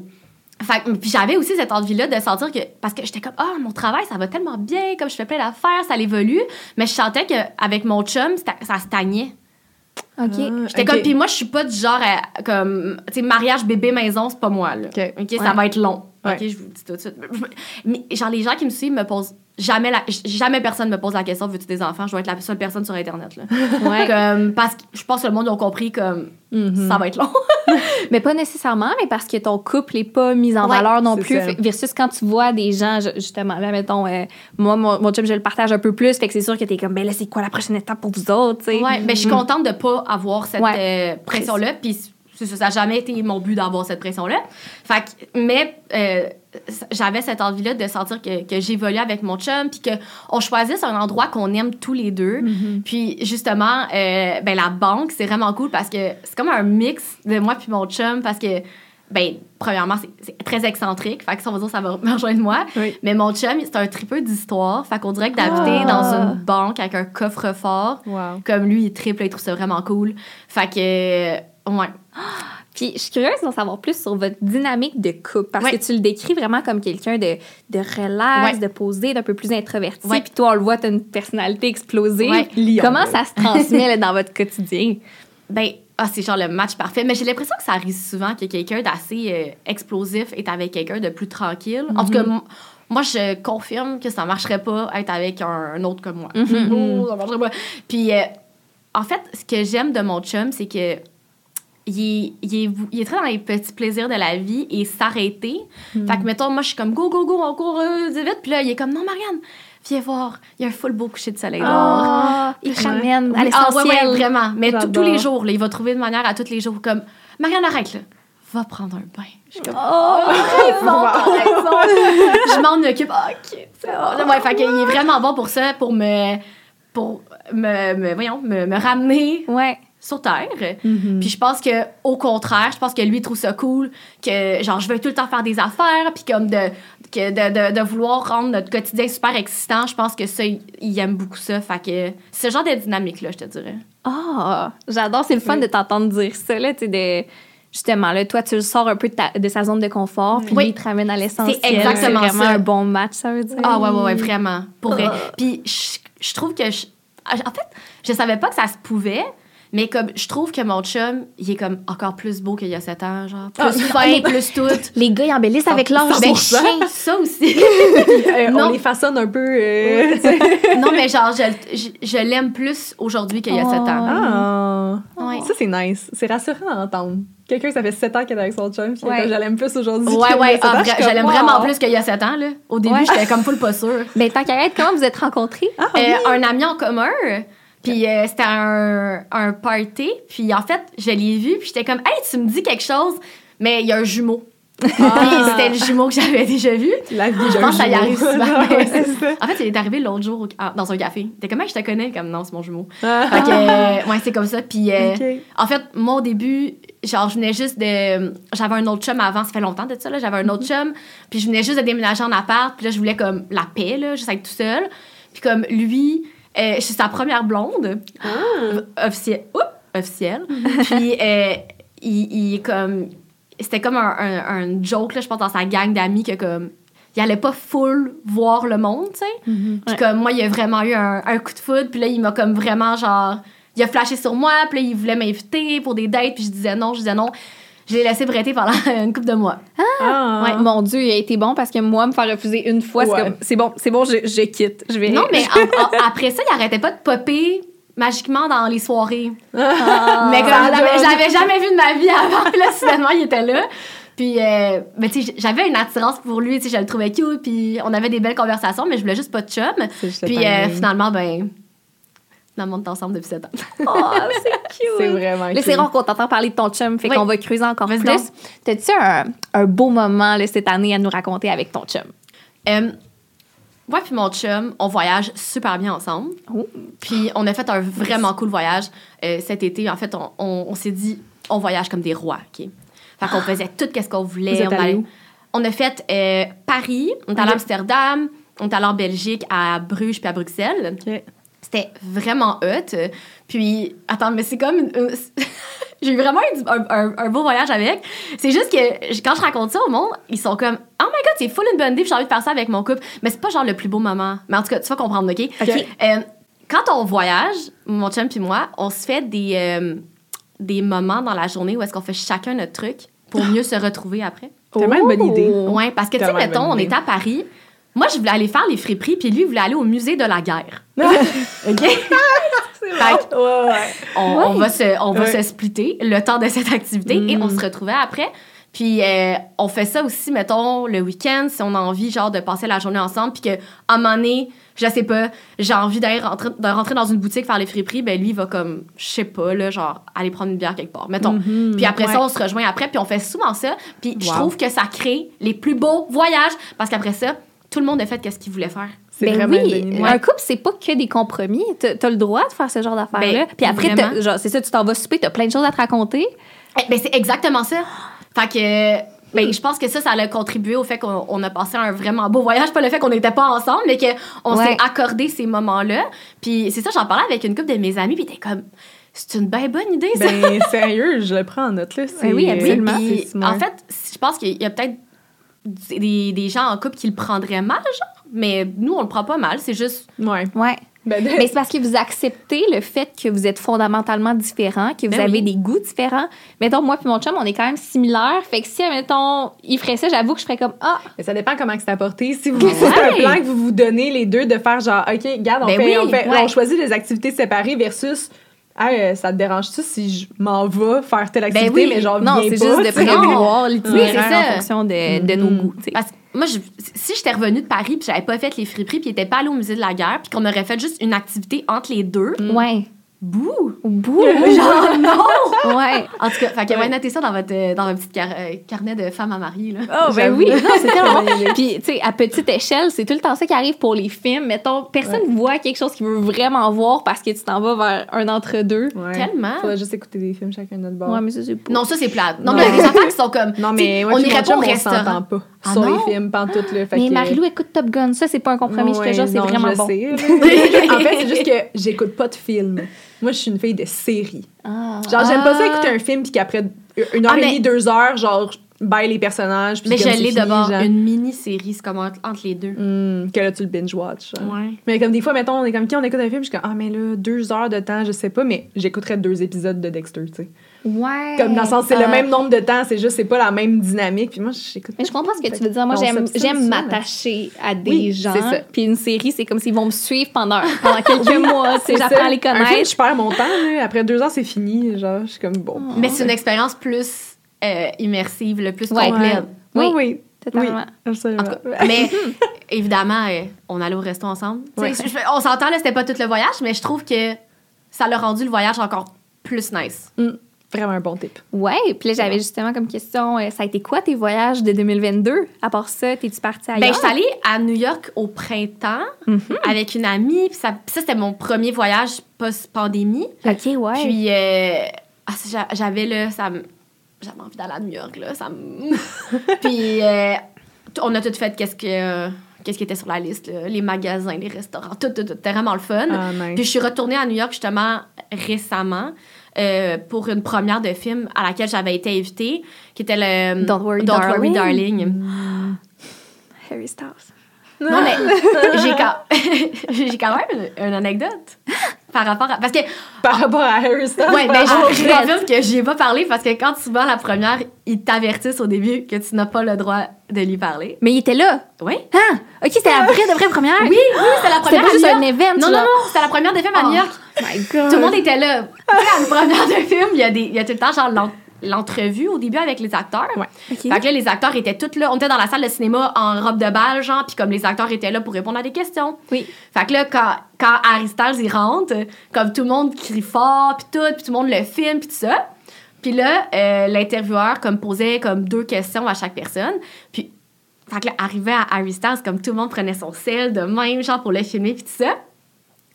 fait puis j'avais aussi cette envie-là de sentir que, parce que j'étais comme, ah, mon travail, ça va tellement bien, comme je fais plein d'affaires, ça évolue, mais je sentais qu'avec mon chum, ça stagnait. OK. J'étais Ok. comme, puis moi, je suis pas du genre, à- comme, tu sais, mariage, bébé, maison, c'est pas moi, là. Ok. OK, ça va être long. OK, je vous le dis tout de suite. Mais, genre, les gens qui me suivent me posent jamais la, jamais personne me pose la question, veux-tu des enfants? Je dois être la seule personne sur Internet, là. [LAUGHS] Ouais. Comme, parce que je pense que le monde a compris, comme, Mhm. ça va être long. [LAUGHS] Mais pas nécessairement, mais parce que ton couple n'est pas mis en Ouais, valeur non plus. ça. Versus quand tu vois des gens, ju- justement, là, mettons, euh, moi, mon, mon job, je le partage un peu plus. Fait que c'est sûr que t'es comme, ben là, c'est quoi la prochaine étape pour vous autres, tu sais? Ouais, mais je suis contente de pas avoir cette Ouais. euh, pression-là. Puis c'est ça, n'a jamais été mon but d'avoir cette pression-là. Fait que, mais euh, j'avais cette envie-là de sentir que, que j'évolue avec mon chum, puis qu'on choisisse un endroit qu'on aime tous les deux. Puis justement, euh, ben, la banque, c'est vraiment cool parce que c'est comme un mix de moi puis mon chum parce que. Ben, premièrement, c'est- très excentrique. Fait que ça, on va dire, ça va me rejoindre moi. Oui. Mais mon chum, c'est un tripeux d'histoire. Fait qu'on dirait que d'habiter Ah. dans une banque avec un coffre-fort, Wow. comme lui, il triple, il trouve ça vraiment cool. Fait que, ouais. Puis je suis curieuse d'en savoir plus sur votre dynamique de couple parce Ouais. que tu le décris vraiment comme quelqu'un de, de relax, Ouais. de posé, d'un peu plus introverti. Puis toi, on le voit, tu as une personnalité explosive. Comment ça se transmet là, dans votre quotidien? [LAUGHS] Ben, ah, c'est genre le match parfait. Mais j'ai l'impression que ça arrive souvent que quelqu'un d'assez euh, explosif est avec quelqu'un de plus tranquille. En tout cas, m- moi, je confirme que ça marcherait pas être avec un, un autre comme moi. Oh, [LAUGHS] ça marcherait pas. Puis, euh, en fait, ce que j'aime de mon chum, c'est que il est, il, il très dans les petits plaisirs de la vie et s'arrêter. Fait que, mettons, moi, je suis comme go, go, go, on court euh, vite. Puis là, il est comme non, Marianne, viens voir, il y a un full beau coucher de soleil dehors. Ah, il te ramène à ah, ouais, l'essentiel. ouais, vraiment. Mais tous- les jours, là, il va trouver une manière à tous les jours, comme Marianne, arrête, là. Va prendre un bain. Je suis comme, Oh, [LAUGHS] je m'en occupe. Ah, ok, c'est bon. Ouais, fait qu'il est vraiment bon pour ça, pour me. Pour me, me- voyons, me, me ramener ouais. Sur terre. Puis je pense que au contraire, je pense que lui il trouve ça cool que genre je veux tout le temps faire des affaires puis comme de que de, de, de vouloir rendre notre quotidien super excitant, je pense que ça il, il aime beaucoup ça, fait que c'est ce genre de dynamique là, je te dirais. Ah, j'adore. C'est le fun Oui. de t'entendre dire ça, là, tu sais, de... Justement, là, toi, tu le sors un peu de, ta- de sa zone de confort, puis Oui. lui, il te ramène à l'essentiel. C'est exactement C'est vraiment ça. un bon match, ça veut dire. Ah ouais ouais ouais, vraiment, pour vrai. Puis je, je trouve que je- en fait, je savais pas que ça se pouvait. Mais comme je trouve que mon chum, il est comme encore plus beau qu'il y a 7 ans, genre plus Ah, fin, plus tout. [LAUGHS] Les gars, ils embellissent avec l'âge. Ben, 100%. ça aussi. [LAUGHS] Euh, Non. on les façonne un peu. euh, non, mais genre, je, je, je l'aime plus aujourd'hui qu'il y a 7 ans. ah. Ouais. Ça, c'est nice. C'est rassurant d'entendre. Quelqu'un, ça fait 7 ans qu'il est avec son chum, puis Ouais. je l'aime plus aujourd'hui. Ouais, qu'il y a ouais, ans. ah, Je l'aime wow. vraiment plus qu'il y a 7 ans. Là. Au début, Ouais. j'étais comme full pas sûre. [LAUGHS] Ben, tant qu'à être, comment vous êtes rencontrés? Ah, Euh, oui. un ami en commun, puis euh, c'était un, un party, puis en fait, je l'ai vu, puis j'étais comme, hey, tu me dis quelque chose, mais il y a un jumeau. [LAUGHS] Puis c'était le jumeau que j'avais déjà vu. La vie Je pense que ça y arrive souvent. [LAUGHS] Ouais. En fait, il est arrivé l'autre jour au- ah, dans un café. T'es comme, hey, je te connais, comme non, c'est mon jumeau. Ah. Fait que, euh, ouais, c'est comme ça. Puis, euh, en fait, moi, au début, genre, je venais juste de. J'avais un autre chum avant, ça fait longtemps de ça, là. J'avais un autre chum, puis je venais juste de déménager en appart, puis là, je voulais comme la paix, là, juste être tout seul. Puis, comme lui, euh, je suis sa première blonde, officielle. Oups, officielle. puis, euh, il, il est comme. C'était comme un, un, un joke, là, je pense, dans sa gang d'amis, que comme. Il allait pas full voir le monde, tu sais. Puis Ouais. comme moi, il a vraiment eu un, un coup de foudre. Puis là, il m'a comme vraiment genre... Il a flashé sur moi. Puis là, il voulait m'inviter pour des dates. Puis je disais non, je disais non. Je l'ai laissé bretter pendant [LAUGHS] une couple de mois. Ah. Ouais, mon Dieu, il a été bon parce que moi, me faire refuser une fois, c'est Ouais. comme, c'est bon, c'est bon, je, je quitte. Je vais. Non, mais [LAUGHS] en- en- après ça, il arrêtait pas de popper magiquement dans les soirées. Ah. [LAUGHS] mais comme l'avais jamais vu de ma vie avant. Là, soudainement, il était là. Puis, euh, mais tu sais, j'avais une attirance pour lui. Tu sais, je le trouvais cute. Puis on avait des belles conversations, mais je voulais juste pas de chum. Puis euh, finalement, ben... Finalement, on est ensemble depuis 7 ans. [LAUGHS] Oh, c'est [LAUGHS] cute. C'est vraiment Là, c'est cute. rare qu'on t'entend parler de ton chum, fait Oui. qu'on va creuser encore Vas-y plus. T'as-tu un, un beau moment là, cette année à nous raconter avec ton chum? Euh, moi puis mon chum, on voyage super bien ensemble. Oh. Puis on a fait un vraiment cool voyage euh, cet été. En fait, on, on- on s'est dit, on voyage comme des rois, OK? Fait qu'on faisait tout ce qu'on voulait. Vous êtes on, allait- où? on a fait euh, Paris, on est allé à. Amsterdam, on est allé en Belgique, à Bruges puis à Bruxelles. C'était vraiment hot. Puis, attends, mais c'est comme une... une- [LAUGHS] J'ai eu vraiment eu un, un- un beau voyage avec. C'est juste que quand je raconte ça au monde, ils sont comme Oh my god, c'est full une bonne idée, j'ai envie de faire ça avec mon couple. Mais c'est pas genre le plus beau moment. Mais en tout cas, tu vas comprendre, OK? OK. Euh, quand on voyage, mon chum puis moi, on se fait des, euh, des moments dans la journée où est-ce qu'on fait chacun notre truc pour [GASPS] mieux se retrouver après. Tellement une bonne idée. Ouais, parce que tu sais, mettons, on était à Paris. Moi, je voulais aller faire les friperies, puis lui, il voulait aller au musée de la guerre. [LAUGHS] OK? [LAUGHS] [LAUGHS] Fait que Ouais, ouais. on, on va se, on va se splitter le temps de cette activité et on Mm. se retrouvait après. Puis euh, on fait ça aussi, mettons, le week-end, si on a envie, genre, de passer la journée ensemble, puis qu'à un moment donné, je sais pas, j'ai envie d'aller rentrer, de rentrer dans une boutique faire les friperies, ben lui, il va comme, je sais pas, là, genre, aller prendre une bière quelque part, mettons. Mhm. Puis après ça, on se rejoint après, puis on fait souvent ça. Puis je trouve que ça crée les plus beaux voyages, parce qu'après ça, tout le monde a fait qu'est-ce qu'il voulait faire. C'est Ben oui, un couple, c'est pas que des compromis. T'as as le droit de faire ce genre d'affaires-là. Ben, Puis après, genre, c'est ça, tu t'en vas souper, t'as plein de choses à te raconter. Eh, Ben, c'est exactement ça. Fait que, ben, je pense que ça, ça a contribué au fait qu'on on a passé un vraiment beau voyage. Pas le fait qu'on n'était pas ensemble, mais qu'on Ouais. s'est accordé ces moments-là. Puis c'est ça, j'en parlais avec une couple de mes amis, puis t'es comme. c'est une bien bonne idée, ça. Ben, sérieux, je le prends en note, là. C'est- Ben oui, absolument. Puis, en fait, je pense qu'il y a peut-être des, des gens en couple qui le prendraient mal, genre. Mais nous, on le prend pas mal. C'est juste. Ouais. Ouais. Ben, Mais c'est parce que vous acceptez le fait que vous êtes fondamentalement différents, que vous Ben avez oui. des goûts différents. Mettons, moi puis mon chum, on est quand même similaires. Fait que si, mettons, il ferait ça, j'avoue que je ferais comme Ah, Mais ça dépend comment que c'est apporté. Si vous, Ouais. c'est un plan que vous vous donnez les deux de faire genre, OK, regarde, on, Ben fait, oui, on, fait- ouais. on choisit des activités séparées versus, Hey, euh, ça te dérange-tu si je m'en vais faire telle activité, Ben oui. mais genre, non, c'est pas, juste de prévoir Oui, l'itinéraire c'est en ça. fonction de, de nos Mhm. goûts. Parce que moi, je- si j'étais revenue de Paris puis j'avais pas fait les friperies puis était pas allé au musée de la guerre puis qu'on aurait fait juste une activité entre les deux, Ouais. Bouh! Au bout. [LAUGHS] Genre, non! ouais. En tout cas, fait que Ouais. ouais, notez ça dans votre, dans votre petit car- euh, carnet de femmes à marier, là. Oh, ben oui. [LAUGHS] Non, c'est [LAUGHS] tellement. Puis, tu sais, à petite échelle, c'est tout le temps ça qui arrive pour les films. Mettons, personne voit quelque chose qu'il veut vraiment voir parce que tu t'en vas vers un entre-deux. Ouais. Tellement. Faudrait juste écouter des films chacun de notre bord. Ouais, mais ça, c'est pas. Non, ça, c'est plate. Non, Non. mais il y a des enfants qui sont comme. Non, tu mais on irait pas au on restaurant. s'entend pas Ah sur non? les films, pantoute, là. Fait mais que- Marilou écoute Top Gun. Ça, c'est pas un compromis, je te Ouais, jure, c'est vraiment je bon. en fait, c'est juste que j'écoute pas de films. Moi, je suis une fille de série. Ah. Genre, j'aime pas ça Ah. écouter un film puis qu'après une heure Ah, et demie, deux heures, genre, baille les personnages. puis Mais je l'ai d'abord. Une mini-série, c'est comme entre, entre les deux. Hmm, que là, tu le binge-watch. Ouais. Mais comme des fois, mettons, on est comme qui on écoute un film, je suis comme, ah, mais là, deux heures de temps, je sais pas, mais j'écouterais deux épisodes de Dexter, tu sais. Ouais. Comme dans le sens, c'est le Ah. même nombre de temps, c'est juste, c'est pas la même dynamique. Puis moi, j'écoute. Mais je comprends ce que tu veux dire. Moi, j'aime, m'attacher à des Oui, gens. c'est ça. Puis une série, c'est comme s'ils vont me suivre pendant, [LAUGHS] pendant quelques mois. J'apprends ça. à les Un film, connaître. je perds mon temps, là. Après deux heures, c'est fini. Genre, je suis comme, bon. Mais c'est une expérience plus euh, immersive, le plus Ouais. complète. Oui, Oui, oui. Totalement. Oui, absolument. Cas, mais [LAUGHS] évidemment, euh, on allait au resto ensemble. Je- on s'entend, là, c'était pas tout le voyage, mais je trouve que ça l'a rendu le voyage encore plus nice. Hmm, Vraiment un bon tip. Ouais, puis là, j'avais justement comme question, euh, ça a été quoi tes voyages de 2022? À part ça, t'es-tu partie ailleurs? Ben, je suis allée à New York au printemps Mhm. avec une amie. Puis ça, c'était mon premier voyage post-pandémie. OK, ouais. Puis euh, ah, j'avais là, ça me- j'avais envie d'aller à New York là, ça [LAUGHS] Puis euh, on a tout fait qu'est-ce que qu'est-ce qui était sur la liste, là, les magasins, les restaurants, tout, tout, tout, c'était vraiment le fun. Ah, nice. Puis je suis retournée à New York justement récemment euh, pour une première de film à laquelle j'avais été invitée, qui était le Don't Worry, Don't Worry Darling. Darling. Harry Styles. Non, mais [LAUGHS] j'ai quand, [LAUGHS] quand même une anecdote [LAUGHS] par rapport à. Parce que, Par rapport à Harry Styles. ouais, ben, je, confirme que j'y ai pas parlé parce que quand tu vas à la première, ils t'avertissent au début que tu n'as pas le droit de lui parler. Mais il était là. Oui? Ah! OK, c'était la vraie de vraie première? Oui, oui, c'était la C'était première pas à juste un event. Non, non, non, c'était la première de film à Oh. New York. My God. Tout le monde était là. À une première de film, il y a, des, il y a tout le temps genre l'entrevue au début avec les acteurs. Ouais. Fait que là, les acteurs étaient tous là. On était dans la salle de cinéma en robe de bal, genre, puis comme les acteurs étaient là pour répondre à des questions. Oui. Fait que là, quand, quand Harry Styles, il rentre, comme tout le monde crie fort, puis tout, puis tout le monde le filme, puis tout ça. Puis là, euh, l'intervieweur, comme, posait comme deux questions à chaque personne. Puis, fait que là, arrivé à Harry Styles, comme tout le monde prenait son sel de même, genre, pour le filmer, puis tout ça.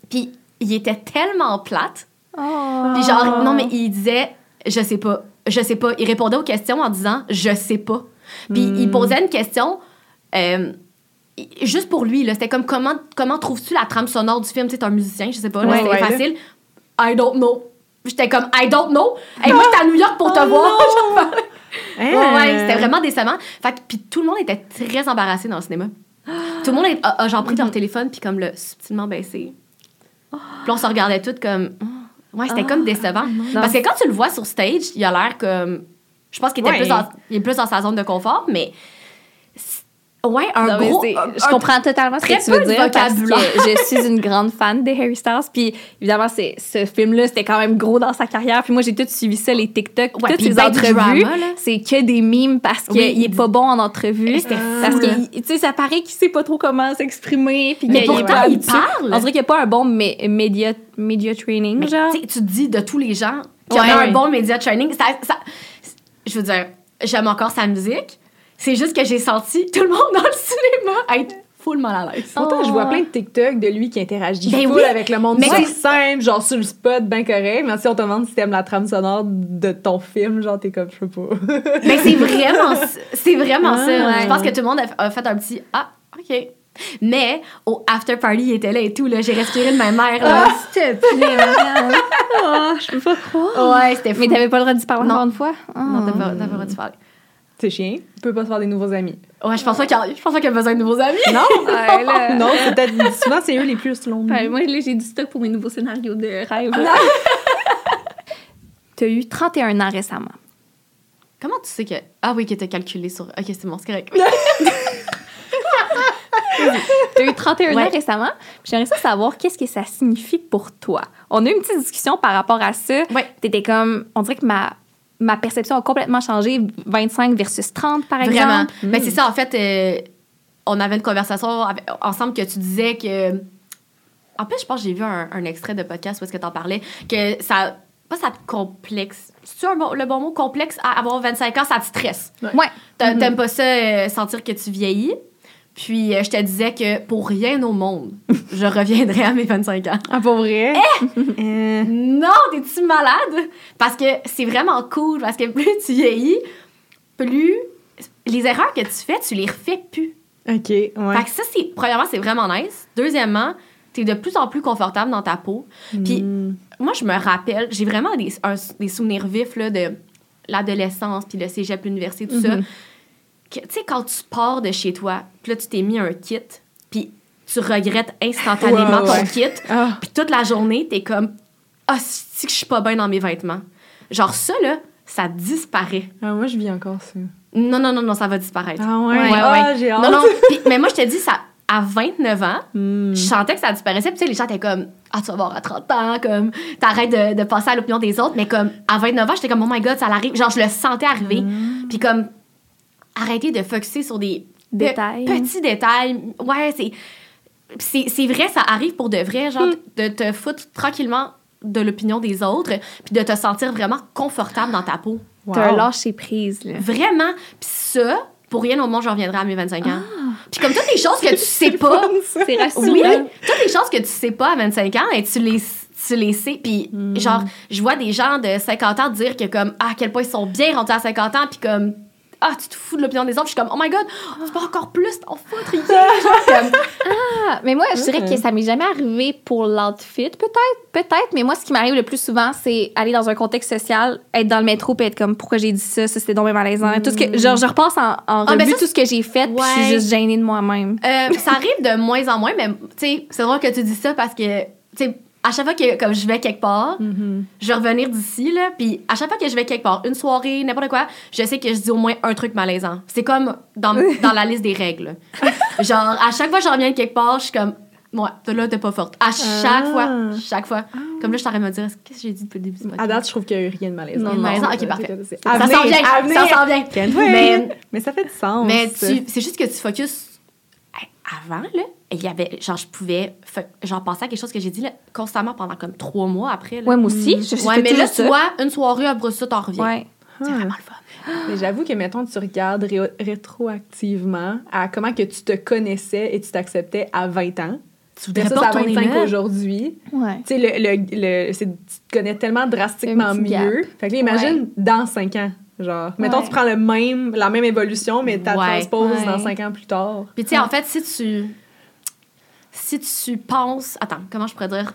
Puis, il était tellement plate. Oh. Puis genre, non, mais il disait, je sais pas, je sais pas. Il répondait aux questions en disant, je sais pas. Puis Hmm. il posait une question euh, juste pour lui. C'était comme, comment, comment trouves-tu la trame sonore du film? Tu sais, t'es un musicien, je sais pas, Ouais, c'était ouais, là. facile. I don't know. J'étais comme, I don't know. Et moi, j'étais à New York pour te Oh voir. [LAUGHS] Hein? ouais, ouais, c'était vraiment décevant. Fait que, puis tout le monde était très embarrassé dans le cinéma. [GASPS] Tout le monde est- a, a genre pris Mm-hmm. leur téléphone puis comme le subtilement baissé. Puis on se regardait toutes comme. Ouais, c'était Ah, comme décevant. Parce que quand tu le vois sur stage, il a l'air comme. Je pense qu'il était Ouais. plus, dans, il est plus dans sa zone de confort, mais. Ouais, un Non, gros. un- je comprends totalement ce que tu veux dire parce que je [LAUGHS] suis une grande fan des Harry Styles puis évidemment c'est ce film là c'était quand même gros dans sa carrière puis moi j'ai tout suivi ça les TikTok Ouais, toutes ces ben entrevues c'est que des mimes parce qu'il Oui, est pas bon en entrevue fou, parce que il- tu sais ça paraît qu'il sait pas trop comment s'exprimer puis Mais qu'il pourtant, il habitué. parle. on dirait qu'il n'y a pas un bon mé- média média training Mais genre tu te dis de tous les gens qui Ouais, auraient ouais. un bon média training. Ça, ça- je veux dire, j'aime encore sa musique. C'est juste que j'ai senti tout le monde dans le cinéma être full mal à l'aise. Pourtant, je vois plein de TikTok de lui qui interagit Ben full oui. avec le monde. Mais C'est simple, genre sur le spot, bien correct. Mais si on te demande si t'aimes la trame sonore de ton film, genre t'es comme, je sais pas. Mais c'est vraiment, [LAUGHS] c'est vraiment Ah, ça. ouais. Je pense que tout le monde a, fait un petit ah, ok. Mais au after party, il était là et tout là. J'ai respiré de ma mère là. s'il te plaît madame. Oh, je peux pas croire. Ouais, c'était fou. Mais t'avais pas le droit d'y parler encore une fois? Ah. Non, t'as pas, pas le droit de parler. C'est chien. Tu peux pas se faire des nouveaux amis. Ouais, je pense pas qu'il y a, je pense pas qu'il y a besoin de nouveaux amis. Non? [LAUGHS] Ouais, là. [LAUGHS] non, peut-être. Souvent, c'est eux les plus longs. Ouais, moi, là, j'ai du stock pour mes nouveaux scénarios de rêve. [LAUGHS] T'as eu 31 ans récemment. Comment tu sais que. Ah oui, que t'as calculé sur. Ok, c'est bon, c'est correct. T'as eu 31 Ouais. ans récemment. J'aimerais ça savoir qu'est-ce que ça signifie pour toi. On a eu une petite discussion par rapport à ça. Ouais. T'étais comme, on dirait que ma, ma perception a complètement changé, 25 versus 30 par exemple. Vraiment. Ben, c'est ça, en fait, euh, on avait une conversation avec- ensemble que tu disais que. En plus, je pense que j'ai vu un, un extrait de podcast où est-ce que t'en parlais, que ça. Pas ça te complexe. C'est le bon mot complexe à avoir 25 ans, ça te stresse. Ouais. T'a- T'aimes pas ça, euh, sentir que tu vieillis? Puis euh, je te disais que pour rien au monde, je reviendrai à mes 25 ans. Ah, pour vrai? Euh, Non, t'es-tu malade? Parce que c'est vraiment cool, parce que plus tu vieillis, plus les erreurs que tu fais, tu les refais plus. OK, ouais. Fait que ça, c'est, premièrement, c'est vraiment nice. Deuxièmement, t'es de plus en plus confortable dans ta peau. Puis Mm. moi, je me rappelle, j'ai vraiment des, un- des souvenirs vifs là, de l'adolescence, puis le cégep, l'université, tout ça. Mhm. Que, Tu sais, quand tu pars de chez toi, puis là, tu t'es mis un kit, puis tu regrettes instantanément ouais. ton kit, Ah, puis toute la journée, t'es comme Ah, c'est que je suis pas bien dans mes vêtements? Genre, ça, là, ça disparaît. ah, moi, je vis encore ça. Non, non, non, non, ça va disparaître. Ah, ouais? Ouais, Ah, ouais. j'ai hâte. Non, non, mais moi, je te dis, ça, à 29 ans, Hmm. je sentais que ça disparaissait. Puis, tu sais, les gens étaient comme, ah, tu vas voir à 30 ans, comme, t'arrêtes de, de passer à l'opinion des autres. Mais comme, à 29 ans, j'étais comme, oh my god, ça l'arrive. Genre, je le sentais arriver. Hmm. Puis, comme, arrêter de focuser sur des pe- petits détails. Ouais, c'est. C'est c'est vrai, ça arrive pour de vrai, genre, de te foutre tranquillement de l'opinion des autres, puis de te sentir vraiment confortable dans ta peau. T'as un Wow. lâcher prise, là. Vraiment. Puis ça, pour rien au monde, je reviendrai à mes 25 ans. Ah. Puis comme toutes les choses que tu [LAUGHS] sais pas, C'est rassurant. oui, toutes les choses que tu sais pas à 25 ans, et tu les tu les sais puis genre je vois des gens de 50 ans dire que comme ah à quel point ils sont bien rendus à 50 ans puis comme ah tu te fous de l'opinion des autres je suis comme oh my god tu peux encore plus t'en foutre comme [LAUGHS] Ah, mais moi, je dirais que ça m'est jamais arrivé pour l'outfit. Peut-être, peut-être, mais moi, ce qui m'arrive le plus souvent, c'est aller dans un contexte social, être dans le métro, puis être comme, pourquoi j'ai dit ça, ça c'était donc bien malaisant. Tout ce que, genre, je repasse en, en Ah, ben revue ça, tout ce que j'ai fait, puis je suis juste gênée de moi-même. Euh, ça arrive de moins en moins mais tu sais c'est drôle que tu dis ça parce que tu sais à chaque fois que comme je vais quelque part Mhm. je vais revenir d'ici, là, puis à chaque fois que je vais quelque part, une soirée, n'importe quoi, je sais que je dis au moins un truc malaisant. C'est comme dans, dans la liste des règles. [LAUGHS] Genre, à chaque fois que je reviens de quelque part, je suis comme, ouais, là, t'es pas forte. À chaque Ah. fois, chaque fois. Comme là, je t'arrête de me dire, qu'est-ce que j'ai dit depuis le début du? À date, je trouve qu'il n'y a eu rien de malaisant. Non, non. Malaisant? Ok, parfait. Ça venir, s'en vient, à venir. ça s'en vient. Can't wait. Mais- Mais ça fait du sens. Mais c'est juste que tu focuses. Avant, là, il y avait, genre, je pouvais, genre, penser à quelque chose que j'ai dit, là, constamment pendant comme trois mois après, là. Ouais, moi aussi. Je Ouais, fais mais là, tu ça. vois, une soirée, après ça, t'en reviens. Ouais. C'est vraiment le fun. Mais j'avoue que, mettons, tu regardes ré- rétroactivement à comment que tu te connaissais et tu t'acceptais à 20 ans. Tu voudrais pas à retourner 25 là? aujourd'hui. Ouais. Tu sais, le, le, le- tu te connais tellement drastiquement mieux. gap. Fait que là, imagine dans 5 ans. Genre, mettons, Ouais. tu prends le même, la même évolution, mais tu la Ouais. transposes Ouais. dans 5 ans plus tard. Puis tu sais, en fait, si tu. Si tu penses. Attends, comment je pourrais dire?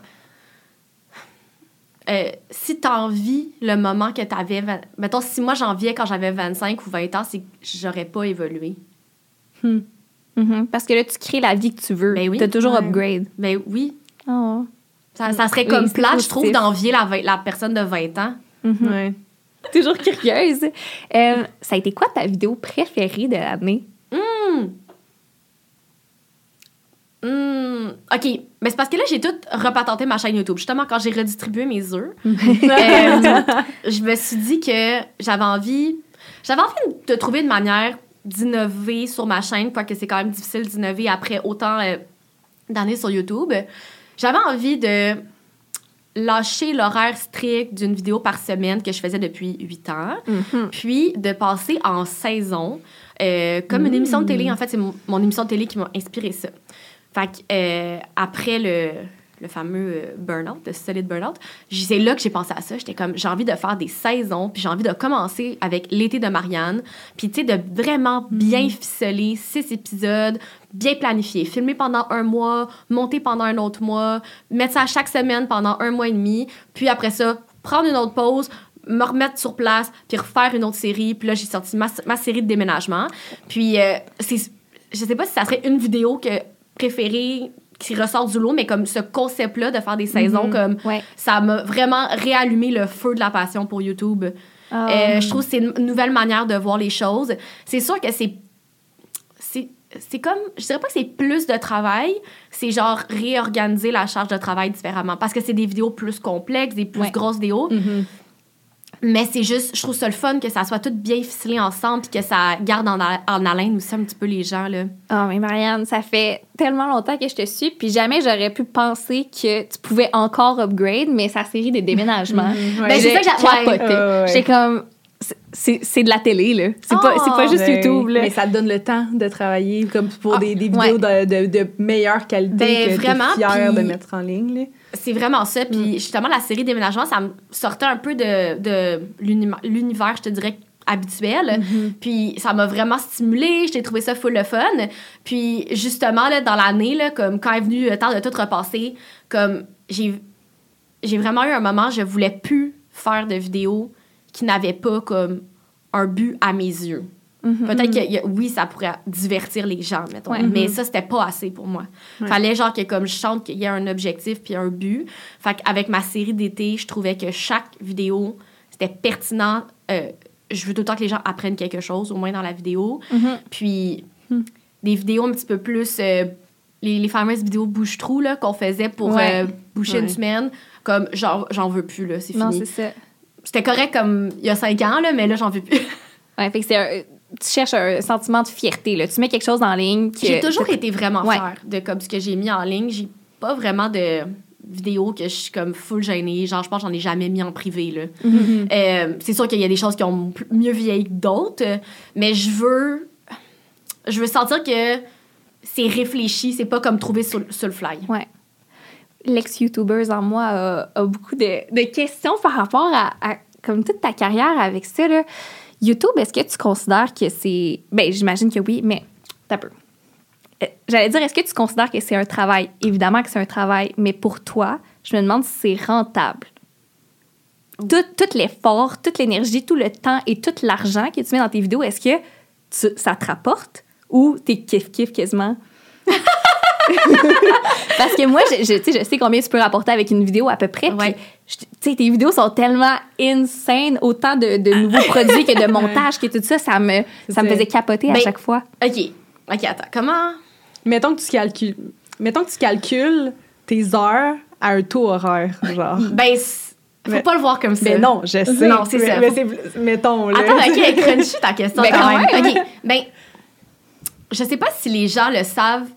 Euh, si t'envies le moment que t'avais. vingt- Mettons, si moi j'enviais quand j'avais 25 ou 20 ans, c'est que j'aurais pas évolué. Mhm. Parce que là, tu crées la vie que tu veux. Ben oui. T'as toujours Ouais. upgrade. Ben oui. Oh. Ça, ça serait Oui, comme c'est plate, je trouve, d'envier la, personne de 20 ans. Mhm. Ouais. [LAUGHS] Toujours curieuse. Euh, ça a été quoi ta vidéo préférée de l'année? Hmm, OK. Mais c'est parce que là, j'ai tout repatenté ma chaîne YouTube. Justement, quand j'ai redistribué mes œufs, [LAUGHS] euh, je me suis dit que j'avais envie... J'avais envie de trouver une manière d'innover sur ma chaîne, quoique c'est quand même difficile d'innover après autant euh, d'années sur YouTube. J'avais envie de lâcher l'horaire strict d'une vidéo par semaine que je faisais depuis huit ans, puis de passer en saison, euh, comme une émission de télé. En fait, c'est mon, mon émission de télé qui m'a inspiré ça. Fait que, euh, après le, le fameux euh, burn-out, le solide burn-out, c'est là que j'ai pensé à ça. J'étais comme, j'ai envie de faire des saisons, puis j'ai envie de commencer avec l'été de Marianne, puis tu sais, de vraiment bien ficeler six épisodes, bien planifier, filmer pendant un mois, monter pendant un autre mois, mettre ça chaque semaine pendant un mois et demi, puis après ça, prendre une autre pause, me remettre sur place, puis refaire une autre série. Puis là, j'ai sorti ma, ma série de déménagement. Puis, euh, c'est, je sais pas si ça serait une vidéo que préférée qui ressort du lot, mais comme ce concept-là de faire des saisons, comme Ouais. ça m'a vraiment réallumé le feu de la passion pour YouTube. Ah. Euh, je trouve que c'est une nouvelle manière de voir les choses. C'est sûr que c'est. C'est comme. Je dirais pas que c'est plus de travail, c'est genre réorganiser la charge de travail différemment. Parce que c'est des vidéos plus complexes, des plus Ouais. grosses vidéos. Mhm. Mais c'est juste, je trouve ça le fun que ça soit tout bien ficelé ensemble puis que ça garde en, en haleine aussi un petit peu les gens. Là. Ah, mais Marianne, ça fait tellement longtemps que je te suis, puis jamais j'aurais pu penser que tu pouvais encore upgrade, mais sa série de déménagements. [LAUGHS] Ouais. Ben, c'est ça que j'ai- ouais. capoté. Ouais, ouais, ouais. J'étais comme. c'est- de la télé, là. C'est pas, c'est pas Oh, juste Ben, YouTube, là. Mais ça te donne le temps de travailler comme pour Ah, des, des ouais. vidéos de, de, de meilleure qualité Ben, que vraiment, fière de mettre en ligne. Là. C'est vraiment ça. Puis justement, la série Déménagement, ça me sortait un peu de, de l'uni- l'univers, je te dirais, habituel. Puis ça m'a vraiment stimulée. J'ai trouvé ça full le fun. Puis justement, là, dans l'année, comme quand est venu le temps de tout repasser, comme j'ai j'ai vraiment eu un moment, je voulais plus faire de vidéos qui n'avaient pas comme un but à mes yeux. Mhm. Peut-être que oui, ça pourrait divertir les gens, mettons. Ouais. Mais ça, c'était pas assez pour moi. Ouais. Fallait genre que comme je chante qu'il y ait un objectif puis un but. Fait qu'avec ma série d'été, je trouvais que chaque vidéo, c'était pertinent. Euh, je veux tout le temps que les gens apprennent quelque chose, au moins dans la vidéo. Mhm. Puis Hmm. des vidéos un petit peu plus... euh, les, les fameuses vidéos bouche-trou là, qu'on faisait pour Ouais. euh, boucher une semaine, comme genre, j'en veux plus, là, c'est Non, fini. c'est ça. C'était correct comme il y a cinq ans, là, mais là, j'en veux plus. Ouais, fait que c'est un- tu cherches un sentiment de fierté, là. Tu mets quelque chose en ligne que... J'ai toujours été vraiment Ouais. fière de comme ce que j'ai mis en ligne. J'ai pas vraiment de vidéos que je suis comme full gênée. Genre, je pense que j'en ai jamais mis en privé, là. Mhm. Euh, c'est sûr qu'il y a des choses qui ont mieux vieilli que d'autres, mais je veux... Je veux sentir que c'est réfléchi, c'est pas comme trouvé sur, sur le fly. Ouais. L'ex-YouTubers en moi a, a beaucoup de, de questions par rapport à, à comme toute ta carrière avec ça. Là. YouTube, est-ce que tu considères que c'est. Ben, j'imagine que oui, mais t'as peu. Euh, J'allais dire, est-ce que tu considères que c'est un travail? Évidemment que c'est un travail, mais pour toi, je me demande si c'est rentable. Tout, tout l'effort, toute l'énergie, tout le temps et tout l'argent que tu mets dans tes vidéos, est-ce que tu- ça te rapporte ou t'es kiff-kiff quasiment? [LAUGHS] [LAUGHS] Parce que moi, je, je, tu sais, je sais combien tu peux rapporter avec une vidéo à peu près. puis Ouais. Tu sais, tes vidéos sont tellement insane, autant de, de nouveaux produits que de [LAUGHS] montage, que tout ça, ça me, ça me faisait capoter à Ben, chaque fois. OK. OK, attends. Comment... Mettons que tu calcules, mettons que tu calcules tes heures à un taux horaire, genre. [LAUGHS] Ben, faut Mais- pas le voir comme ça. Mais non, je sais. Non, c'est ça. Mais Faut- c'est, mettons, là. Attends, OK, crunchy ta question Ben, quand, quand même. même. OK, ben, je sais pas si les gens le savent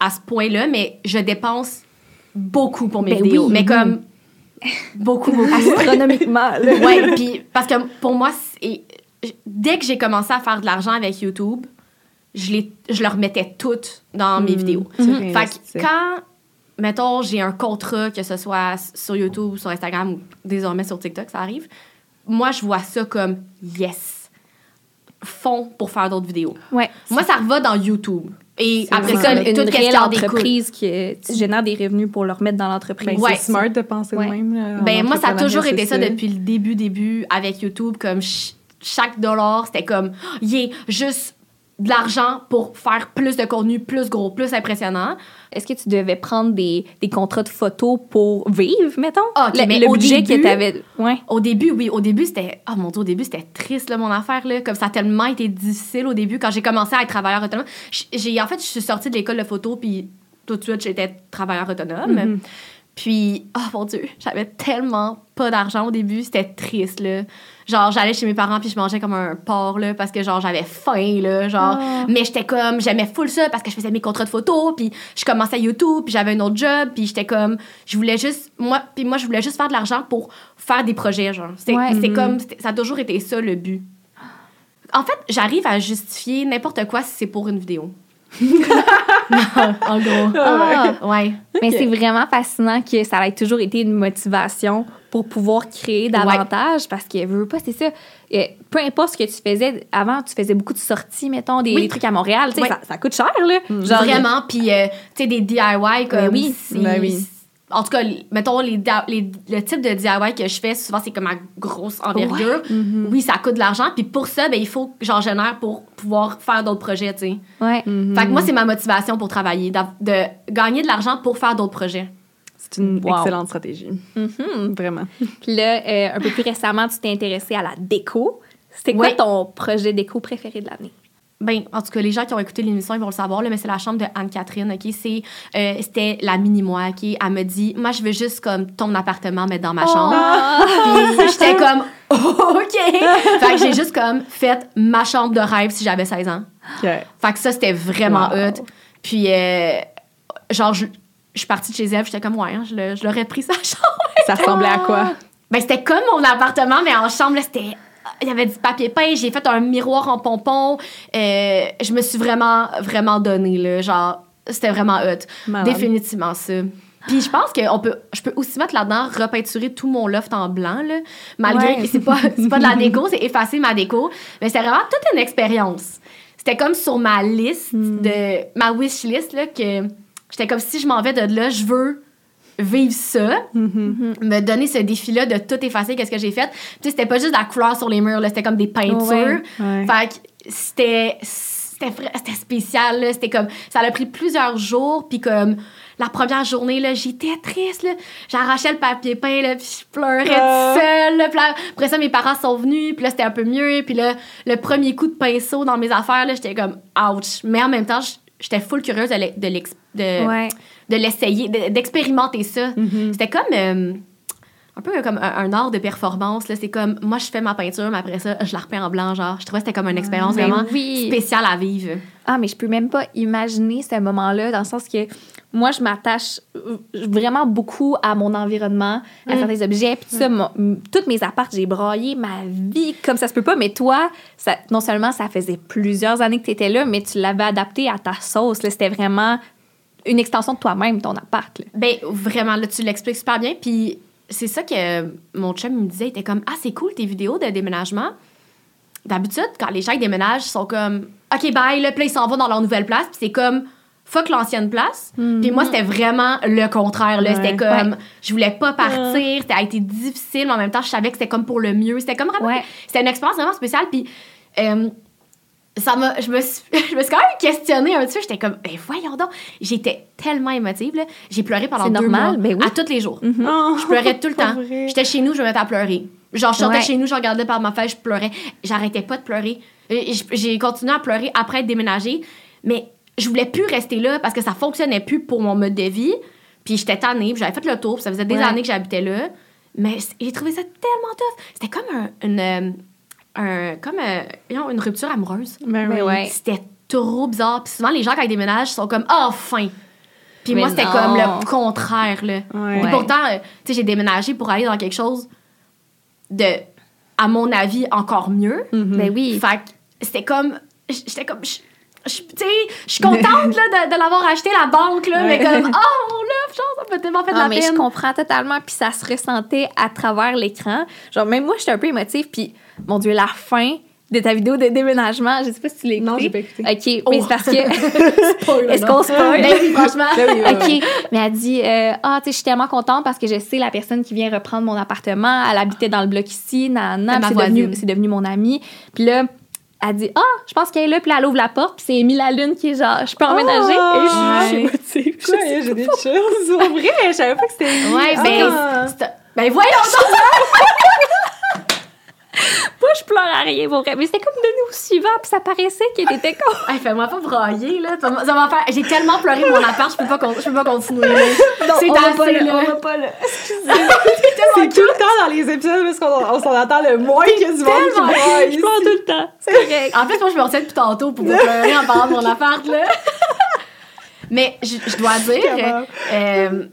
à ce point-là, mais je dépense beaucoup pour mes Ben vidéos. oui, mais oui. comme [LAUGHS] beaucoup, beaucoup. Astronomiquement. ouais, puis parce que pour moi, dès que j'ai commencé à faire de l'argent avec YouTube, je, les, je le remettais toutes dans mes Hmm, vidéos. tu Fait que quand, mettons, j'ai un contrat, que ce soit sur YouTube, sur Instagram ou désormais sur TikTok, ça arrive, moi, je vois ça comme yes, fond pour faire d'autres vidéos. Ouais. Moi, ça va dans YouTube. Et après ça, une tout réelle qui découle. entreprise que tu génères des revenus pour le remettre dans l'entreprise. Ben, Ouais. c'est smart de penser Ouais. de même. Ben, moi, ça a toujours été ça depuis le début, début avec YouTube. Comme ch- chaque dollar, c'était comme, yeah, juste de l'argent pour faire plus de contenu, plus gros, plus impressionnant. Est-ce que tu devais prendre des, des contrats de photos pour vivre, mettons? Ah, le, mais le au budget début- que tu avais. Ouais. Au début, oui, au début, c'était. Oh mon dieu, au début, c'était triste, là, mon affaire, là. Comme ça a tellement été difficile au début. Quand j'ai commencé à être travailleur autonome, j'ai, en fait, je suis sortie de l'école de photo, puis tout de suite, j'étais travailleur autonome. Mhm. Puis, oh mon dieu, j'avais tellement pas d'argent au début, c'était triste, là. Genre, j'allais chez mes parents, puis je mangeais comme un porc, là, parce que, genre, j'avais faim, là. Genre, Ah. mais j'étais comme, j'aimais full ça parce que je faisais mes contrats de photos, puis je commençais YouTube, puis j'avais un autre job, puis j'étais comme, je voulais juste, moi, puis moi, je voulais juste faire de l'argent pour faire des projets, genre. C'est Ouais. c'est Mhm. comme, ça a toujours été ça le but. En fait, j'arrive à justifier n'importe quoi si c'est pour une vidéo. [LAUGHS] en gros. Ah, Ouais. Mais c'est vraiment fascinant que ça ait toujours été une motivation pour pouvoir créer davantage parce que veux, pas c'est ça Euh, peu importe ce que tu faisais avant tu faisais beaucoup de sorties mettons des, Oui. trucs à Montréal tu sais Oui. ça, ça coûte cher là genre Vraiment. Puis, euh, tu sais, des DIY comme. Ben oui. c'est- Ben oui. En tout cas, mettons, les, les- le type de DIY que je fais, souvent, c'est comme à grosse envergure. Oui, ça coûte de l'argent. Puis pour ça, ben, il faut que j'en génère pour pouvoir faire d'autres projets, tu sais. ouais Fait que moi, c'est ma motivation pour travailler, de gagner de l'argent pour faire d'autres projets. C'est une Wow. excellente stratégie. Mhm. Vraiment. Puis là euh, un peu plus récemment tu t'es intéressée à la déco c'était quoi ton projet déco préféré de l'année? Ben, en tout cas, les gens qui ont écouté l'émission, ils vont le savoir, là, mais c'est la chambre de Anne-Catherine, OK? C'est, euh, c'était la mini-moi, OK? Elle me dit, moi, je veux juste, comme, ton appartement, mettre dans ma chambre. [LAUGHS] Puis j'étais comme, OK! fait que j'ai juste, comme, fait ma chambre de rêve si j'avais 16 ans. Fait que ça, c'était vraiment Wow. hot. Puis, euh, genre, je, je suis partie de chez elle, j'étais comme, ouais, hein, je, l'aurais pris sa [LAUGHS] chambre. Ça ressemblait à quoi? Ben, c'était comme mon appartement, mais en chambre, c'était. Il y avait du papier peint, j'ai fait un miroir en pompon. Euh, je me suis vraiment, vraiment donnée, là. Genre, c'était vraiment hot. Malade. Définitivement ça. Puis je pense que on peut, je peux aussi mettre là-dedans, repeinturer tout mon loft en blanc, là. Malgré Ouais. que c'est pas, c'est pas de la déco, c'est effacer ma déco. Mais c'est vraiment toute une expérience. C'était comme sur ma liste, de ma wish list, là, que j'étais comme si je m'en vais de là, je veux vivre ça me donner ce défi-là de tout effacer, qu'est-ce que j'ai fait. Tu sais, c'était pas juste de la couleur sur les murs, c'était comme des peintures. Ouais, ouais. Fait que c'était c'était spécial, là. C'était comme... Ça a pris plusieurs jours, puis comme... La première journée, là, j'étais triste, là. J'arrachais le papier peint, là, puis je pleurais Ah. toute seule, là. Puis là, après ça, mes parents sont venus, puis là, c'était un peu mieux. Puis là, le premier coup de pinceau dans mes affaires, là, j'étais comme « ouch ». Mais en même temps, j- j'étais full curieuse de ouais l'essayer, de- d'expérimenter ça. C'était comme euh, un peu comme un, un art de performance. là. C'est comme, moi, je fais ma peinture, mais après ça, je la repeins en blanc. Genre, je trouvais que c'était comme une expérience Ben vraiment oui. spéciale à vivre. Ah, mais je peux même pas imaginer ce moment-là, dans le sens que moi, je m'attache euh, vraiment beaucoup à mon environnement, à Mm. certains objets, puis tout ça, mon- m- toutes mes apparts, j'ai braillé ma vie comme ça se peut pas, mais toi, ça, non seulement ça faisait plusieurs années que tu étais là, mais tu l'avais adapté à ta sauce. C'était vraiment une extension de toi-même, ton appart. là. Ben, vraiment, là, tu l'expliques super bien. Puis c'est ça que mon chum me disait. Il était comme, ah, c'est cool tes vidéos de déménagement. D'habitude, quand les gens déménagent, ils sont comme, OK, bye, là, puis là, ils s'en vont dans leur nouvelle place. Puis c'est comme, fuck l'ancienne place. Puis moi, c'était vraiment le contraire. Là. C'était Ouais. comme, je voulais pas partir. Ça a été difficile, mais en même temps, je savais que c'était comme pour le mieux. C'était comme vraiment, Ouais. c'était une expérience vraiment spéciale. Puis euh, ça m'a, je me suis, [LAUGHS] je me suis quand même questionnée un petit peu. J'étais comme, ben voyons donc. J'étais tellement émotive, là. J'ai pleuré pendant C'est deux normal, mois. ben oui. À tous les jours. Oh, Je pleurais tout le temps. vrai. J'étais chez nous, je me mettais à pleurer. Genre, je sortais Ouais. chez nous, je regardais par ma fenêtre, je pleurais. J'arrêtais pas de pleurer. J- J'ai continué à pleurer après être déménagée. Mais je voulais plus rester là parce que ça fonctionnait plus pour mon mode de vie. Puis j'étais tannée, puis j'avais fait le tour, puis ça faisait des Ouais. années que j'habitais là. Mais j'ai trouvé ça tellement tough. C'était comme un, une, euh, un- comme euh, une rupture amoureuse. Ben Mais oui. ouais. C'était trop bizarre. Puis souvent, les gens, quand ils déménagent, sont comme « enfin! » Puis Mais moi, c'était comme le contraire, là. Ouais. Ouais. pourtant, euh, tu sais, j'ai déménagé pour aller dans quelque chose de, à mon avis, encore mieux. Mhm. Ben oui. Fait c'était comme... J'étais comme... je- suis contente là, de, de l'avoir acheté la banque, là, mais comme, oh, genre, ça m'a tellement fait de la mais peine. je comprends totalement, puis ça se ressentait à travers l'écran. Genre, même moi, j'étais un peu émotive, puis mon Dieu, la fin de ta vidéo de déménagement, je sais pas si tu l'as écouté. Non, j'ai pas écouté. OK, Oh. mais c'est parce que... [LAUGHS] Est-ce qu'on spoil? Ben oui, franchement. [LAUGHS] Ben. OK. Mais elle dit euh, Ah, tu sais, je suis tellement contente parce que je sais la personne qui vient reprendre mon appartement. Elle habitait dans le bloc ici. Nan, ma c'est devenu, devenu mon amie. Puis là, elle dit Ah, je pense qu'elle est là. Puis elle ouvre la porte. Puis c'est Émile Lalune qui est genre Je peux emménager. Oh, Et je suis émotive. J'ai des choses. C'est vrai, je savais pas que c'était. Ouais, Ah. ben, c'est- ben voyons [LAUGHS] [LAUGHS] pas, je pleure à rien pour vrai. Mais c'était comme donné au suivant. Puis ça paraissait qu'il était con. [LAUGHS] Hey, fais-moi pas brailler, là. Ça va faire... J'ai tellement pleuré mon appart, je peux pas, con- je peux pas continuer. C'est assez, là, on va pas là. [LAUGHS] C'est tout le temps dans les épisodes parce qu'on on s'en entend le moins que du monde qui braille. Je pleure tout le temps. C'est correct. En plus, moi, je me retiens depuis tantôt pour pleurer en parlant de mon appart, là. Mais je, je dois dire, euh,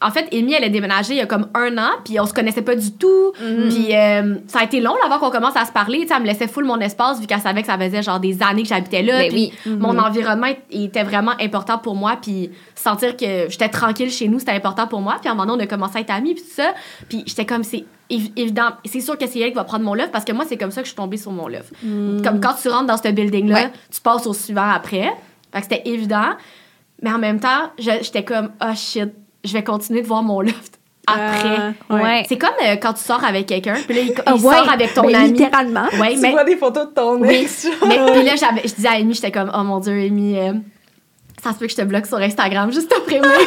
en fait, Amy, elle a déménagé il y a comme un an, puis on se connaissait pas du tout. Puis euh, ça a été long là, avant qu'on commence à se parler. Tu sais, elle me laissait full mon espace, vu qu'elle savait que ça faisait genre des années que j'habitais là. Ben oui. mon environnement était vraiment important pour moi. Puis sentir que j'étais tranquille chez nous, c'était important pour moi. Puis à un moment donné, on a commencé à être amis, puis tout ça. Puis j'étais comme, c'est évi- évident, c'est sûr que c'est elle qui va prendre mon love, parce que moi, c'est comme ça que je suis tombée sur mon love. Comme quand tu rentres dans ce building-là, Ouais. tu passes au suivant après. Fait que c'était évident. Mais en même temps, je- j'étais comme, oh shit, je vais continuer de voir mon loft après. Ah, Ouais. C'est comme euh, quand tu sors avec quelqu'un, puis là, il, il Ah ouais, sort avec ton mais ami. Littéralement. Ouais, Tu mais, vois des photos de ton Oui. ex. mais puis là, j'avais- je disais à Amy, j'étais comme, oh mon Dieu, Amy, euh, ça se peut que je te bloque sur Instagram juste après moi. [LAUGHS]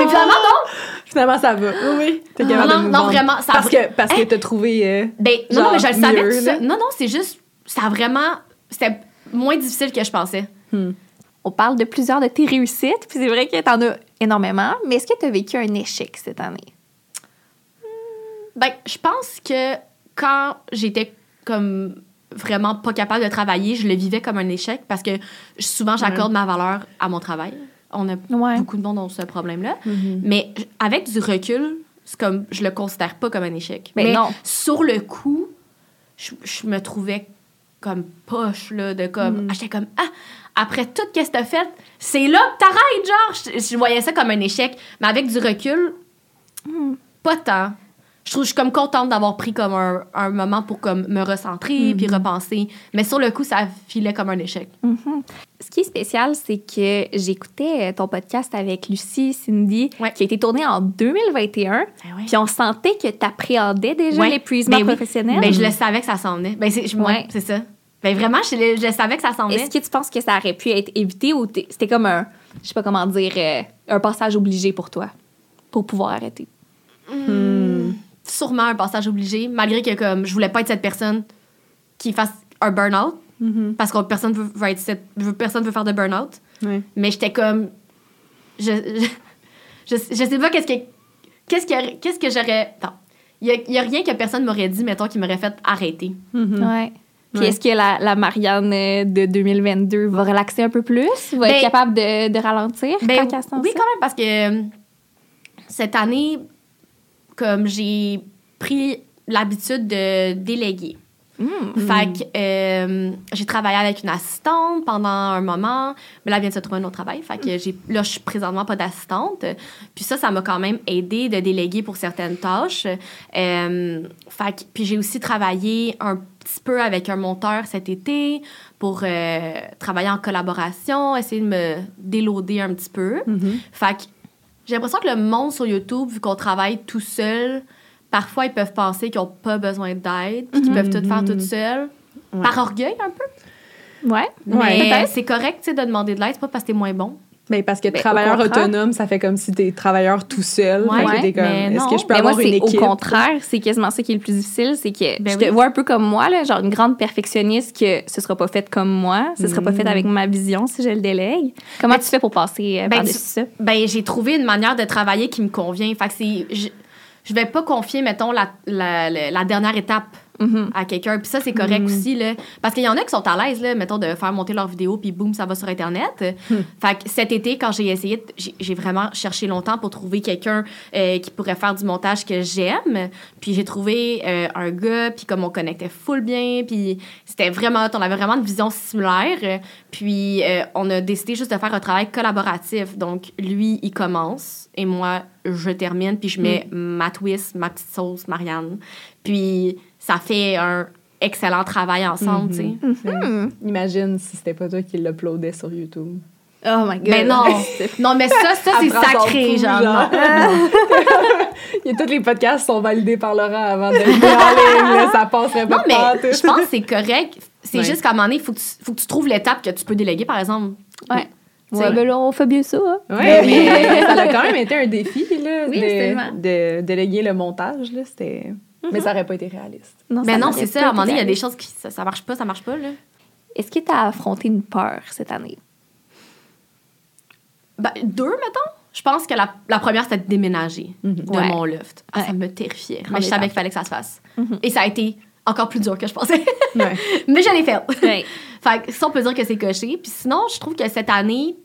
Et finalement, non. Finalement, ça va. Oui, t'es capable non, de non, vendre. vraiment, ça Parce que, parce que t'as trouvé... euh, Ben, non, non, mais je le savais mieux, tout ça. Non, non, c'est juste, ça a vraiment, c'était moins difficile que je pensais. On parle de plusieurs de tes réussites, puis c'est vrai que t'en as énormément, mais est-ce que tu as vécu un échec cette année? Ben, je pense que quand j'étais comme vraiment pas capable de travailler, je le vivais comme un échec parce que souvent j'accorde ma valeur à mon travail. On a Ouais. beaucoup de monde ont ce problème-là. Mais j- avec du recul, c'est comme je le considère pas comme un échec. Mais non. sur le coup, je, je me trouvais comme poche là de comme ah, j'étais comme ah après tout ce que t'as fait, c'est là que t'arrêtes genre. Je, je voyais ça comme un échec, mais avec du recul, pas tant. Je trouve je suis comme contente d'avoir pris comme un, un moment pour comme me recentrer puis repenser. Mais sur le coup, ça filait comme un échec. Ce qui est spécial, c'est que j'écoutais euh, ton podcast avec Lucie, Cindy, Ouais. qui a été tourné en 2021, puis on sentait que tu appréhendais déjà Ouais. l'épuisement Ben oui. professionnel. Ben, je le savais que ça s'en venait. Ben, c'est, ouais, ça. Ben, vraiment, je, le- je le savais que ça s'en venait. Est-ce que tu penses que ça aurait pu être évité ou c'était comme un, je sais pas comment dire, euh, un passage obligé pour toi, pour pouvoir arrêter? Sûrement un passage obligé, malgré que comme je voulais pas être cette personne qui fasse un burn-out, parce que personne veut, veut être cette, personne veut faire de burn-out. Mais j'étais comme. Je, je, je, je sais pas qu'est-ce que. Qu'est-ce que, qu'est-ce que j'aurais. Attends. Il y a, y a rien que personne m'aurait dit, mettons, qui m'aurait fait arrêter. Ouais. Puis Ouais. est-ce que la, la Marianne euh, de 2022 va relaxer un peu plus? Va Ben- être capable de, de ralentir Ben, quand oui, ça? quand même, parce que euh, cette année, comme j'ai pris l'habitude de déléguer. Fait que euh, j'ai travaillé avec une assistante pendant un moment, mais là, elle vient de se trouver un autre travail. Fait que j'ai, là, je suis présentement pas d'assistante. Puis ça, ça m'a quand même aidé de déléguer pour certaines tâches. Euh, fait que, puis j'ai aussi travaillé un petit peu avec un monteur cet été pour euh, travailler en collaboration, essayer de me déloader un petit peu. Fait que j'ai l'impression que le monde sur YouTube, vu qu'on travaille tout seul, parfois ils peuvent penser qu'ils n'ont pas besoin d'aide, puis qu'ils peuvent tout faire tout seuls. Par orgueil un peu. Ouais. Mais Peut-être. c'est correct de demander de l'aide, c'est pas parce que t'es moins bon. Ben, parce que Ben, travailleur autonome, ça fait comme si t'es travailleur tout seul. Ouais, mais est-ce que je peux Mais moi, avoir une c'est au équipe? contraire, c'est quasiment ça qui est le plus difficile, c'est que Ben je te vois un peu comme moi, là, genre une grande perfectionniste que ce sera pas fait comme moi, ce sera pas fait avec ma vision si je le délègue. Comment Ben, tu fais pour passer euh, ben, par-dessus tu- ça? Ben, j'ai trouvé une manière de travailler qui me convient. Fait que c'est. Je, je vais pas confier, mettons, la, la, la- la dernière étape Mhm. à quelqu'un. Puis ça, c'est correct aussi, là. Parce qu'il y en a qui sont à l'aise, là, mettons, de faire monter leur vidéo, puis boum, ça va sur Internet. Fait que cet été, quand j'ai essayé, j'ai vraiment cherché longtemps pour trouver quelqu'un euh, qui pourrait faire du montage que j'aime. Puis j'ai trouvé euh, un gars, puis comme on connectait full bien, puis c'était vraiment, on avait vraiment une vision similaire. Puis euh, on a décidé juste de faire un travail collaboratif. Donc lui, il commence, et moi, je termine, puis je mets ma twist, ma petite sauce, Marianne. Puis ça fait un excellent travail ensemble, tu sais. Hmm. Imagine si c'était pas toi qui l'uploadais sur YouTube. Oh my god. Mais non, [LAUGHS] non, mais ça, ça [LAUGHS] c'est sacré, genre. genre. Il y a tous les podcasts sont validés par Laurent avant de le en ligne. ça passerait pas Non, mais je pense que c'est correct. C'est Ouais. juste qu'à un moment donné, il faut, que tu- faut que tu trouves l'étape que tu peux déléguer, par exemple. Ouais. Tu Ouais, sais. ben là, on fait bien ça. hein. Ouais, mais ça a quand même été un défi là, Oui, de, de déléguer le montage. Là, c'était... Mais ça aurait pas été réaliste. Non, Mais ça non, c'est ça. À un moment donné, il y a des choses qui ça, ça marche pas, ça marche pas, là. Est-ce que tu as affronté une peur cette année? Ben, deux, mettons. Je pense que la, la première, c'était de déménager de Ouais. mon loft. Ah, Ça me terrifiait. Mais je savais qu'il fallait que ça se fasse. Mhm. Et ça a été encore plus dur que je pensais. [LAUGHS] Ouais. Mais je l'ai fait. Ouais. [LAUGHS] fait que ça, on peut dire que c'est coché. Puis sinon, je trouve que cette année,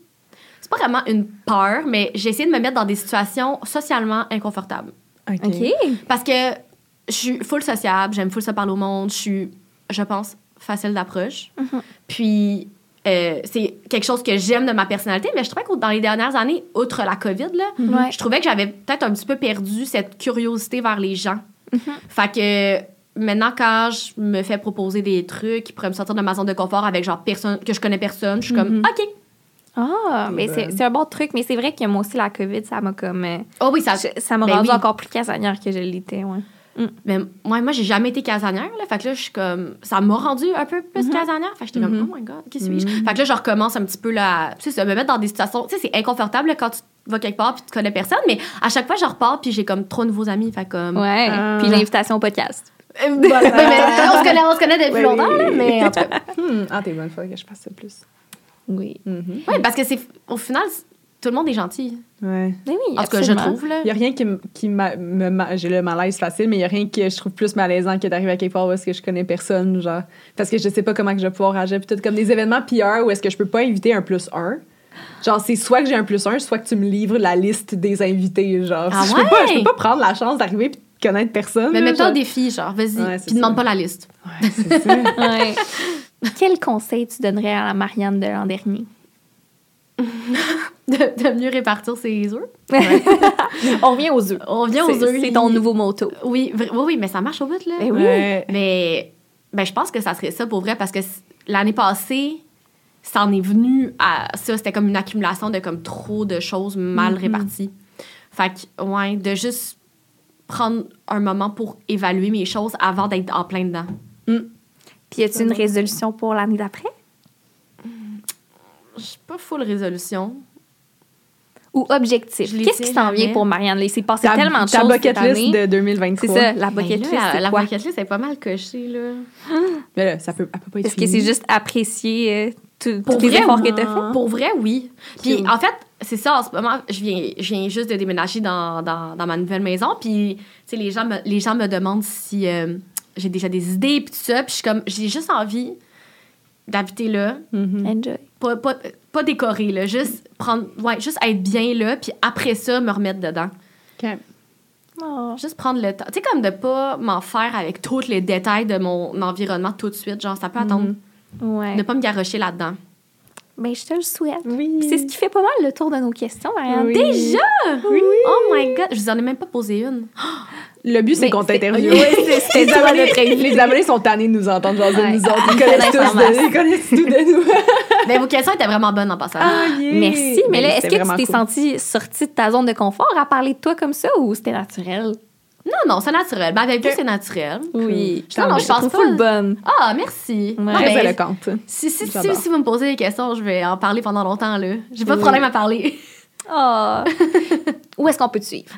c'est pas vraiment une peur, mais j'ai essayé de me mettre dans des situations socialement inconfortables. OK. OK. Parce que je suis full sociable, j'aime full ça parler au monde, je suis, je pense, facile d'approche. Mhm. Puis, euh, c'est quelque chose que j'aime de ma personnalité, mais je trouvais que dans les dernières années, outre la COVID, là, Ouais. je trouvais que j'avais peut-être un petit peu perdu cette curiosité vers les gens. Mhm. Fait que maintenant, quand je me fais proposer des trucs qui pourraient me sortir de ma zone de confort avec genre personne que je connais personne, je suis comme Mhm. OK. Ah, mais c'est bonne. c'est un bon truc. Mais c'est vrai que moi aussi, la COVID, ça m'a comme... euh, Oh oui, ça. je- ça m'a Ben rendu oui. encore plus casanière que je l'étais, ouais. Mais moi, moi j'ai jamais été casanière. Là, fait que là, je suis comme. Ça m'a rendu un peu plus Mhm. casanière. Fait que j'étais comme, oh my god, qui suis-je? Mhm. Fait que là, je recommence un petit peu là. Tu sais, ça me mettre dans des situations. Tu sais, c'est inconfortable là, quand tu vas quelque part puis tu connais personne. Mais à chaque fois, je repars puis j'ai comme trop nouveaux amis. Fait comme. Ouais. Ah. Puis l'invitation au podcast. Euh, [LAUGHS] voilà. Mais on, se connaît, on se connaît depuis Oui, longtemps, oui, là, oui. mais en tout cas. [LAUGHS] Hmm, Ah, t'es bonne fois que je fasse ça plus. Oui. Mhm. Ouais, parce que c'est. Au final, tout le monde est gentil. Ouais. Mais oui, En tout cas, je trouve, là. Il y a rien qui, qui m'a- j'ai le malaise facile, mais il y a rien que je trouve plus malaisant que d'arriver à quelque part où est-ce que je connais personne, genre parce que je sais pas comment que je vais pouvoir agir, peut-être comme des événements PR où est-ce que je peux pas inviter un plus un. Genre c'est soit que j'ai un plus un, soit que tu me livres la liste des invités, genre Ah je peux pas, je peux pas prendre la chance d'arriver et de connaître personne. Mais mets-toi au genre. défi, genre, vas-y. Ouais, puis demande pas la liste. Ouais, c'est ça. [LAUGHS] Ouais. Quel conseil tu donnerais à la Marianne de l'an dernier? [LAUGHS] De, de mieux répartir ses œufs. On revient aux œufs. On revient aux C'est- œufs. C'est ton nouveau motto. Oui, oui, oui, mais ça marche au bout, là. Ben oui. Ouais. Mais ben, je pense que ça serait ça pour vrai parce que l'année passée, ça en est venu à ça. C'était comme une accumulation de comme trop de choses mal Mhm. réparties. Fait que, ouais, de juste prendre un moment pour évaluer mes choses avant d'être en plein dedans. Puis, y a-tu une résolution pour l'année d'après? Je suis pas full résolution. Ou objectif? Je les Qu'est-ce qui s'en vient pour Marianne? Il s'est passé Ta, tellement de ta choses bucket cette list année. de 2023. C'est ça, la Ben bucket là, list, la, c'est la bucket list, c'est pas mal coché, là. Mais là, ça peut, elle peut pas être Est-ce que c'est juste apprécier euh, tout- Pour tous les vrai, efforts oui. que tu fait? Pour vrai, oui. Puis en fait, c'est ça, en ce moment, je viens, je viens juste de déménager dans, dans, dans ma nouvelle maison. Puis, tu sais, les gens me, les gens me demandent si euh, j'ai déjà des idées, puis tout ça. Puis je suis comme, j'ai juste envie d'habiter là. Mhm. Enjoy. Pas, pas, pas décorer, là. Juste prendre, ouais, juste être bien là, puis après ça, me remettre dedans. Ok. Oh. Juste prendre le temps. Tu sais, comme de pas m'en faire avec tous les détails de mon environnement tout de suite. Genre, ça peut attendre. Ouais. Ne pas me garrocher là-dedans. Ben, je te le souhaite. Oui. C'est ce qui fait pas mal le tour de nos questions, Marianne. Oui. Déjà? Oui. Oh my god, je vous en ai même pas posé une. [GASPS] Le but, c'est Mais qu'on t'interviewe. [LAUGHS] Oui, c'est- c'était les, ça, abonnés, les abonnés sont tannés de nous entendre jaser Ouais. nous autres. Ils Ah, connaissent tous de, ils connaissent tout de nous. Mais [LAUGHS] vos questions étaient vraiment bonnes en passant. Ah, yeah. Merci. Mais là, est-ce que tu t'es cool. sentie sortie de ta zone de confort à parler de toi comme ça ou c'était naturel? Non, non, c'est naturel. Ben, avec vous, c'est naturel. Oui. Non, non, je pense pas. full bonne. Ah, merci. Ouais. Non, Très éloquente. si, si, si, vous me posez des questions, je vais en parler pendant longtemps. là. J'ai pas de problème à parler. Ah. [LAUGHS] Où est-ce qu'on peut te suivre?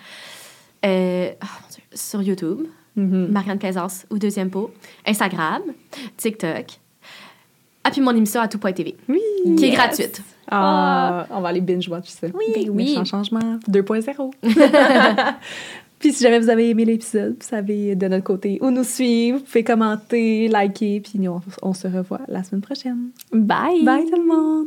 Euh, ah, mon Dieu, sur YouTube, Mhm. Marianne Plaisance ou Deuxième Pot, Instagram, TikTok. Ah, puis mon émission à tout.tv, Oui. qui est gratuite. Ah, on va aller binge-watch ça. Oui, ben oui. Changement 2.0. [LAUGHS] puis si jamais vous avez aimé l'épisode, vous savez de notre côté où nous suivre. Vous pouvez commenter, liker, puis nous, on, on se revoit la semaine prochaine. Bye. Bye tout le monde!